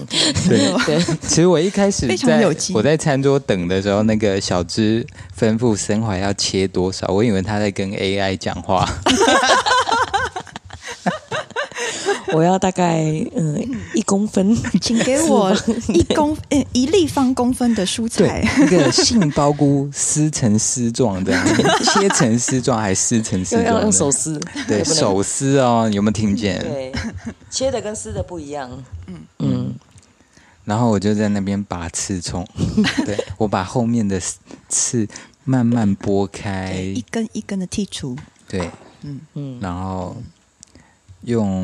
对对，其实我一开始在我在餐桌等的时候，那个小芝吩咐身怀要切多少，我以为他在跟 AI 讲话。我要大概嗯一公分，请给我一公嗯一立方公分的蔬菜。一个杏鲍菇撕成丝状的，切成丝状还是撕成丝状？要用手撕，对手撕哦，有没有听见？对，切的跟撕的不一样。嗯嗯。然后我就在那边拔刺葱，对我把后面的刺慢慢剥开，一根一根的剔除。对，嗯嗯，然后。用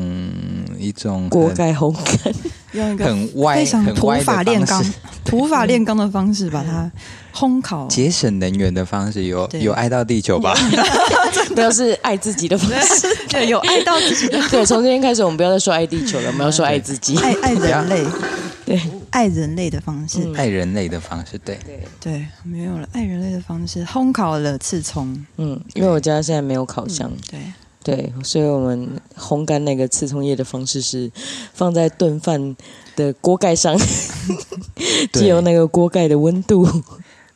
一种锅盖烘干，用一个很歪、非常土法炼钢、土法炼钢的方式把它烘烤，节省能源的方式，有有爱到地球吧？不要是爱自己的方式，对，有爱到自己的。对，从今天开始，我们不要再说爱地球了，我们要说爱自己，爱爱人类，对，爱人类的方式，爱人类的方式，对。对对，没有了，爱人类的方式，烘烤了刺葱，嗯，因为我家现在没有烤箱，对。对，所以我们烘干那个刺葱叶的方式是放在炖饭的锅盖上，借由那个锅盖的温度。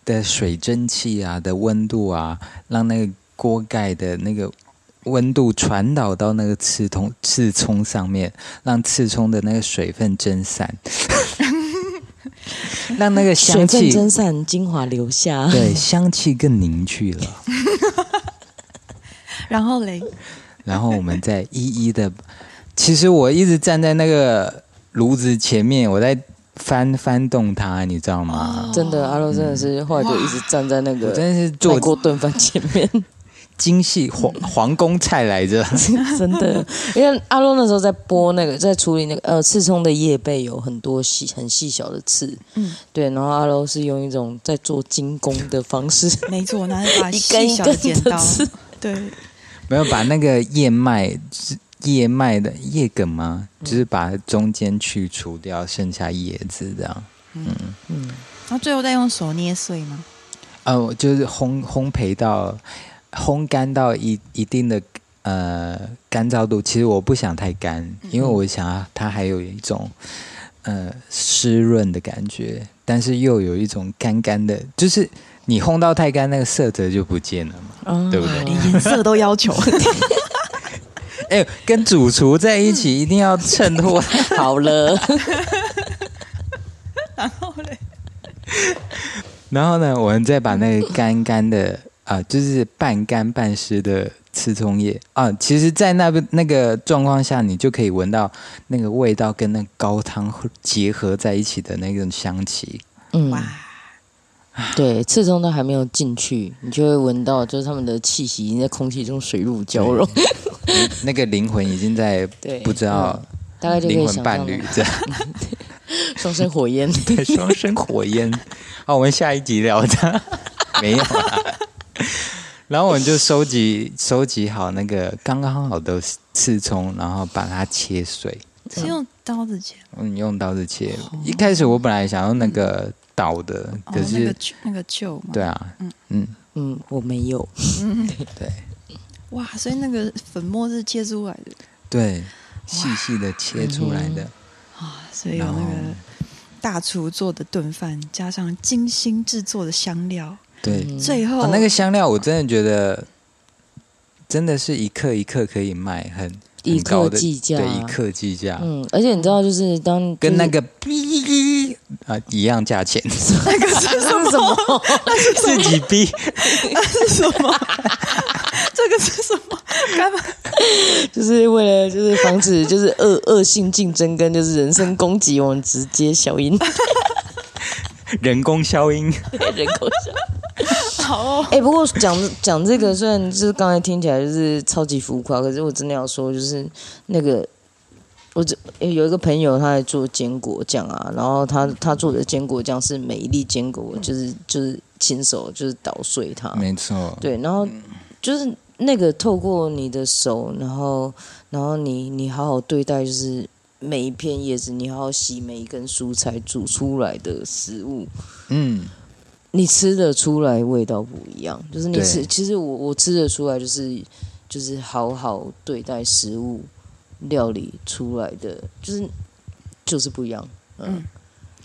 的水蒸气啊的温度啊，让那个锅盖的那个温度传导到那个刺葱刺葱上面，让刺葱的那个水分蒸散，让那个香气水分蒸散，精华留下，对，香气更凝聚了。然后嘞，然后我们再一一的，其实我一直站在那个炉子前面，我在翻翻动它，你知道吗？哦、真的，阿洛真的是后来就一直站在那个，真的是做过炖饭前面，精细皇皇宫菜来着，真的。因为阿洛那时候在剥那个，在处理那个呃刺葱的叶背，有很多细很细小的刺，嗯，对。然后阿洛是用一种在做精工的方式，没错，拿 一把细小的剪刀，对。没有把那个叶脉，叶脉的叶梗吗？嗯、就是把中间去除掉，剩下叶子这样。嗯嗯，然后最后再用手捏碎吗？呃，就是烘烘焙到烘干到一一定的呃干燥度。其实我不想太干，因为我想要它还有一种呃湿润的感觉，但是又有一种干干的，就是。你烘到太干，那个色泽就不见了嘛，嗯、对不对？连颜色都要求。哎，跟主厨在一起一定要衬托好了。然后嘞，然后呢，我们再把那个干干的啊、呃，就是半干半湿的刺葱叶啊，其实，在那个那个状况下，你就可以闻到那个味道跟那高汤结合在一起的那种香气。嗯，哇，对，刺葱都还没有进去，你就会闻到，就是他们的气息已经在空气中水乳交融，那个灵魂已经在不知道，大概就灵魂伴侣这样，双生火焰，对，双生火焰。好，我们下一集聊的没有啦。然后我们就收集收集好那个刚刚好的刺葱，然后把它切碎。是用刀子切？嗯，用刀子切。一开始我本来想用那个刀的，可是那个那个旧嘛。对啊，嗯嗯嗯，我没有。嗯，对。哇，所以那个粉末是切出来的。对，细细的切出来的。啊，所以有那个大厨做的炖饭，加上精心制作的香料。对，最后、哦、那个香料，我真的觉得，真的是一克一克可以卖很一克计价，对，一克计价。嗯，而且你知道，就是当、就是、跟那个哔啊一样价钱，那个是什么？自己哔，那是什么？这个是什么？干嘛？就是为了就是防止就是恶恶性竞争跟就是人身攻击，我们直接消音，人工消音，人工消。好，哎，不过讲讲这个，虽然就是刚才听起来就是超级浮夸，可是我真的要说，就是那个我这有一个朋友，他在做坚果酱啊，然后他他做的坚果酱是每一粒坚果，就是就是亲手就是捣碎它，没错，对，然后就是那个透过你的手，然后然后你你好好对待，就是每一片叶子，你好好洗每一根蔬菜煮出来的食物，嗯。你吃的出来味道不一样，就是你吃，其实我我吃的出来，就是就是好好对待食物料理出来的，就是就是不一样，嗯。嗯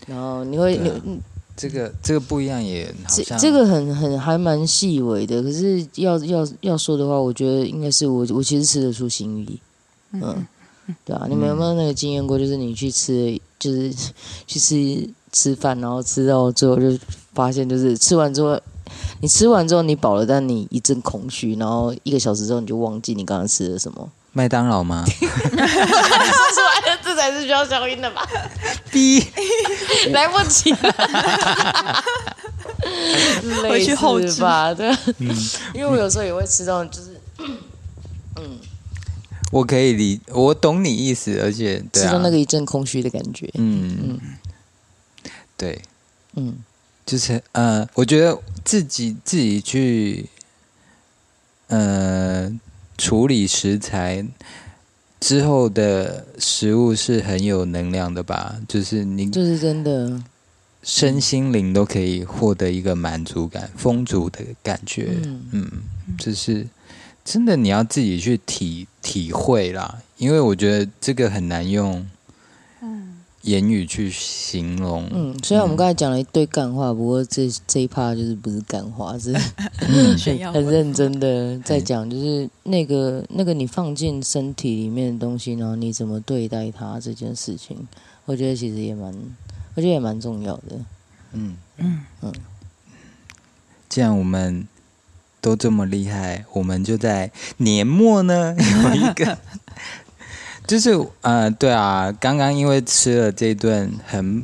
然后你会，啊、你这个这个不一样也好像，这这个很很还蛮细微的，可是要要要说的话，我觉得应该是我我其实吃得出心意，嗯，嗯对啊，你们有没有那个经验过？就是你去吃，就是去吃吃饭，然后吃到最后就。发现就是吃完之后，你吃完之后你饱了，但你一阵空虚，然后一个小时之后你就忘记你刚刚吃了什么。麦当劳吗？说出来的这才是需要消音的吧？B 来不及了，回去后置吧。对，嗯，因为我有时候也会吃到，就是嗯，我可以理，我懂你意思，而且啊，吃到那个一阵空虚的感觉。嗯嗯，对，嗯。就是呃，我觉得自己自己去呃处理食材之后的食物是很有能量的吧？就是你就是真的身心灵都可以获得一个满足感、丰足的感觉。嗯嗯，就是真的你要自己去体体会啦，因为我觉得这个很难用。言语去形容，嗯，虽然我们刚才讲了一堆干话，不过这这一趴就是不是干话，是 很很认真的在讲，就是那个那个你放进身体里面的东西，然后你怎么对待它这件事情，我觉得其实也蛮，我觉得也蛮重要的。嗯。嗯。嗯，既然我们都这么厉害，我们就在年末呢有一个。就是呃，对啊，刚刚因为吃了这顿很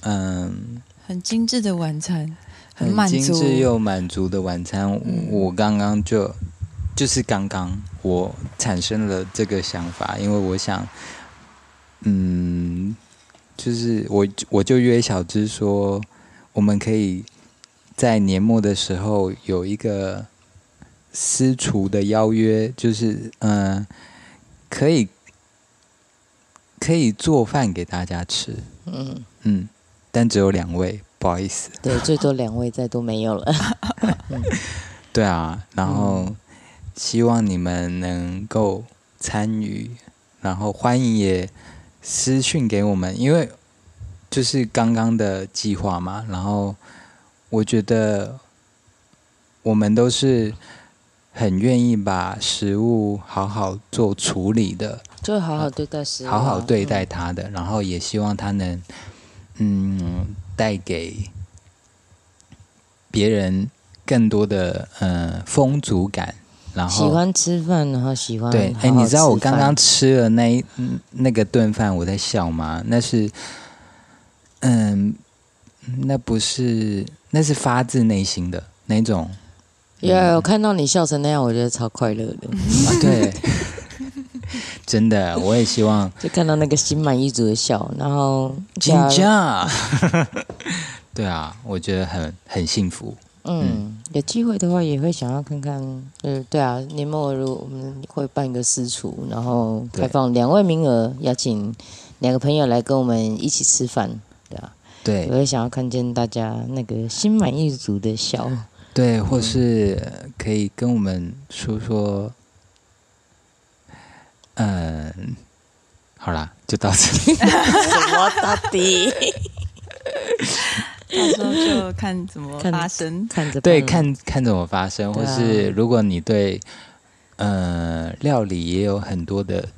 嗯、呃、很精致的晚餐，很精致又满足的晚餐，嗯、我刚刚就就是刚刚我产生了这个想法，因为我想，嗯，就是我我就约小芝说，我们可以在年末的时候有一个私厨的邀约，就是嗯、呃、可以。可以做饭给大家吃，嗯嗯，但只有两位，不好意思。对，最多两位，再多没有了。对啊，然后希望你们能够参与，然后欢迎也私讯给我们，因为就是刚刚的计划嘛。然后我觉得我们都是很愿意把食物好好做处理的。就好好对待食物，好好对待他的，嗯、然后也希望他能，嗯，带给别人更多的呃丰足感，然后喜欢吃饭，然后喜欢对。哎，你知道我刚刚吃了那一那个顿饭，我在笑吗？那是，嗯，那不是，那是发自内心的那种。有、嗯，我看到你笑成那样，我觉得超快乐的。啊、对，真的，我也希望就看到那个心满意足的笑，然后紧张。对啊，我觉得很很幸福。嗯，嗯，有机会的话也会想要看看。嗯，对啊，年末如果我们会办一个私厨，然后开放两位名额，邀请两个朋友来跟我们一起吃饭，对啊，对，我也想要看见大家那个心满意足的笑。对，或是可以跟我们说说。嗯，好啦，就到这里。什么到底？到时候就看怎么发生，看着对，看看怎么发生，或是如果你对呃料理也有很多的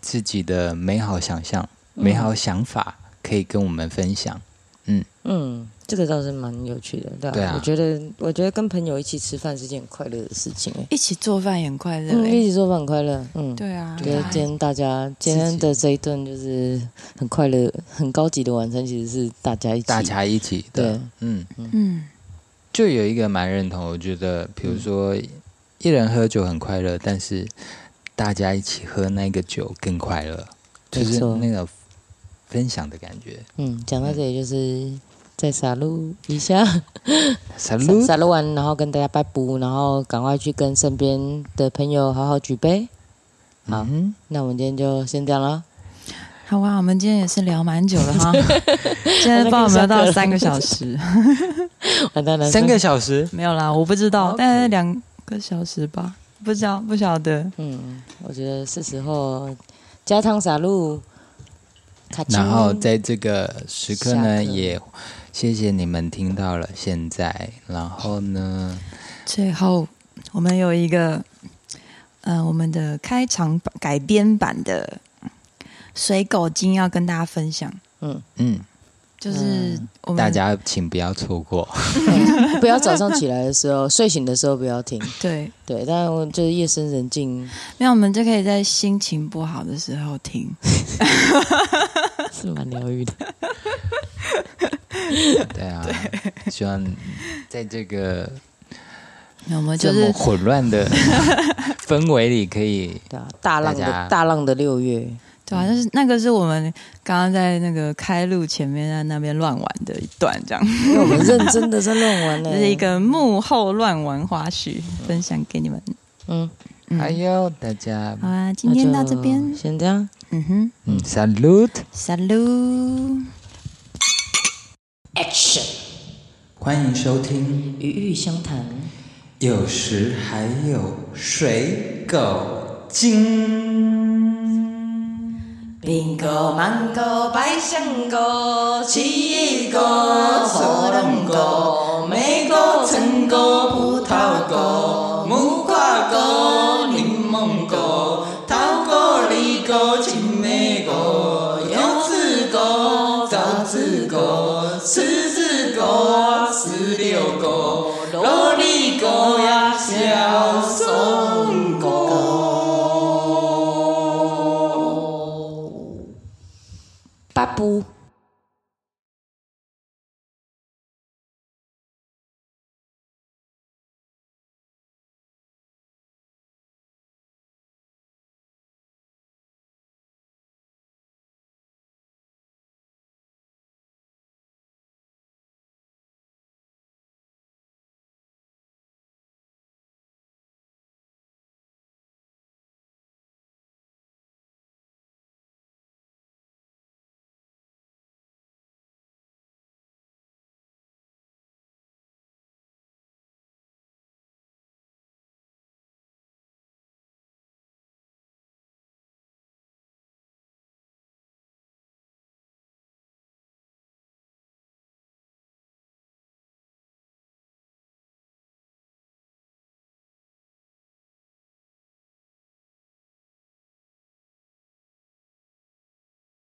自己的美好想象、嗯、美好想法，可以跟我们分享。嗯嗯。这个倒是蛮有趣的，对，对啊。我觉得，我觉得跟朋友一起吃饭是件很快乐的事情，哎。一起做饭也很快乐，嗯，一起做饭很快乐，嗯，对啊。觉得今天大家今天的这一顿就是很快乐、很高级的晚餐，其实是大家一起，大家一起的，对，嗯嗯。就有一个蛮认同，我觉得，比如说一人喝酒很快乐，但是大家一起喝那个酒更快乐，就是那个分享的感觉。嗯，讲到这里就是。再撒露一下，撒露撒露完，然后跟大家拜拜，然后赶快去跟身边的朋友好好举杯。好，嗯、那我们今天就先这样了。好啊，我们今天也是聊蛮久了哈，现在帮我们到三个小时，完蛋了，三个小时？没有啦，我不知道，大概两个小时吧，不知道不晓得。嗯，我觉得是时候加汤撒露，然后在这个时刻呢也。谢谢你们听到了现在，然后呢？最后我们有一个，呃，我们的开场版改编版的水狗精要跟大家分享。嗯嗯，就是我们大家请不要错过，不要早上起来的时候、睡醒的时候不要听。对。对，但就是夜深人静，那我们就可以在心情不好的时候听，是蛮疗愈的。对啊，对希望在这个那我们就是这么混乱的氛围里，可以大浪的大浪的六月，对啊，就是那个是我们刚刚在那个开路前面在那边乱玩的一段，这样，因为我们认真的在乱玩呢，这是一个幕后乱玩花絮，分享给你们。嗯，还有大家，好啊，今天到这边。先这样，嗯哼，嗯，Salute，Salute。Action！欢迎收听《余域相谈》，有时还有水狗精。苹果、芒果、百香果、奇异果、火龙果、莓果、橙果、葡萄果、八步。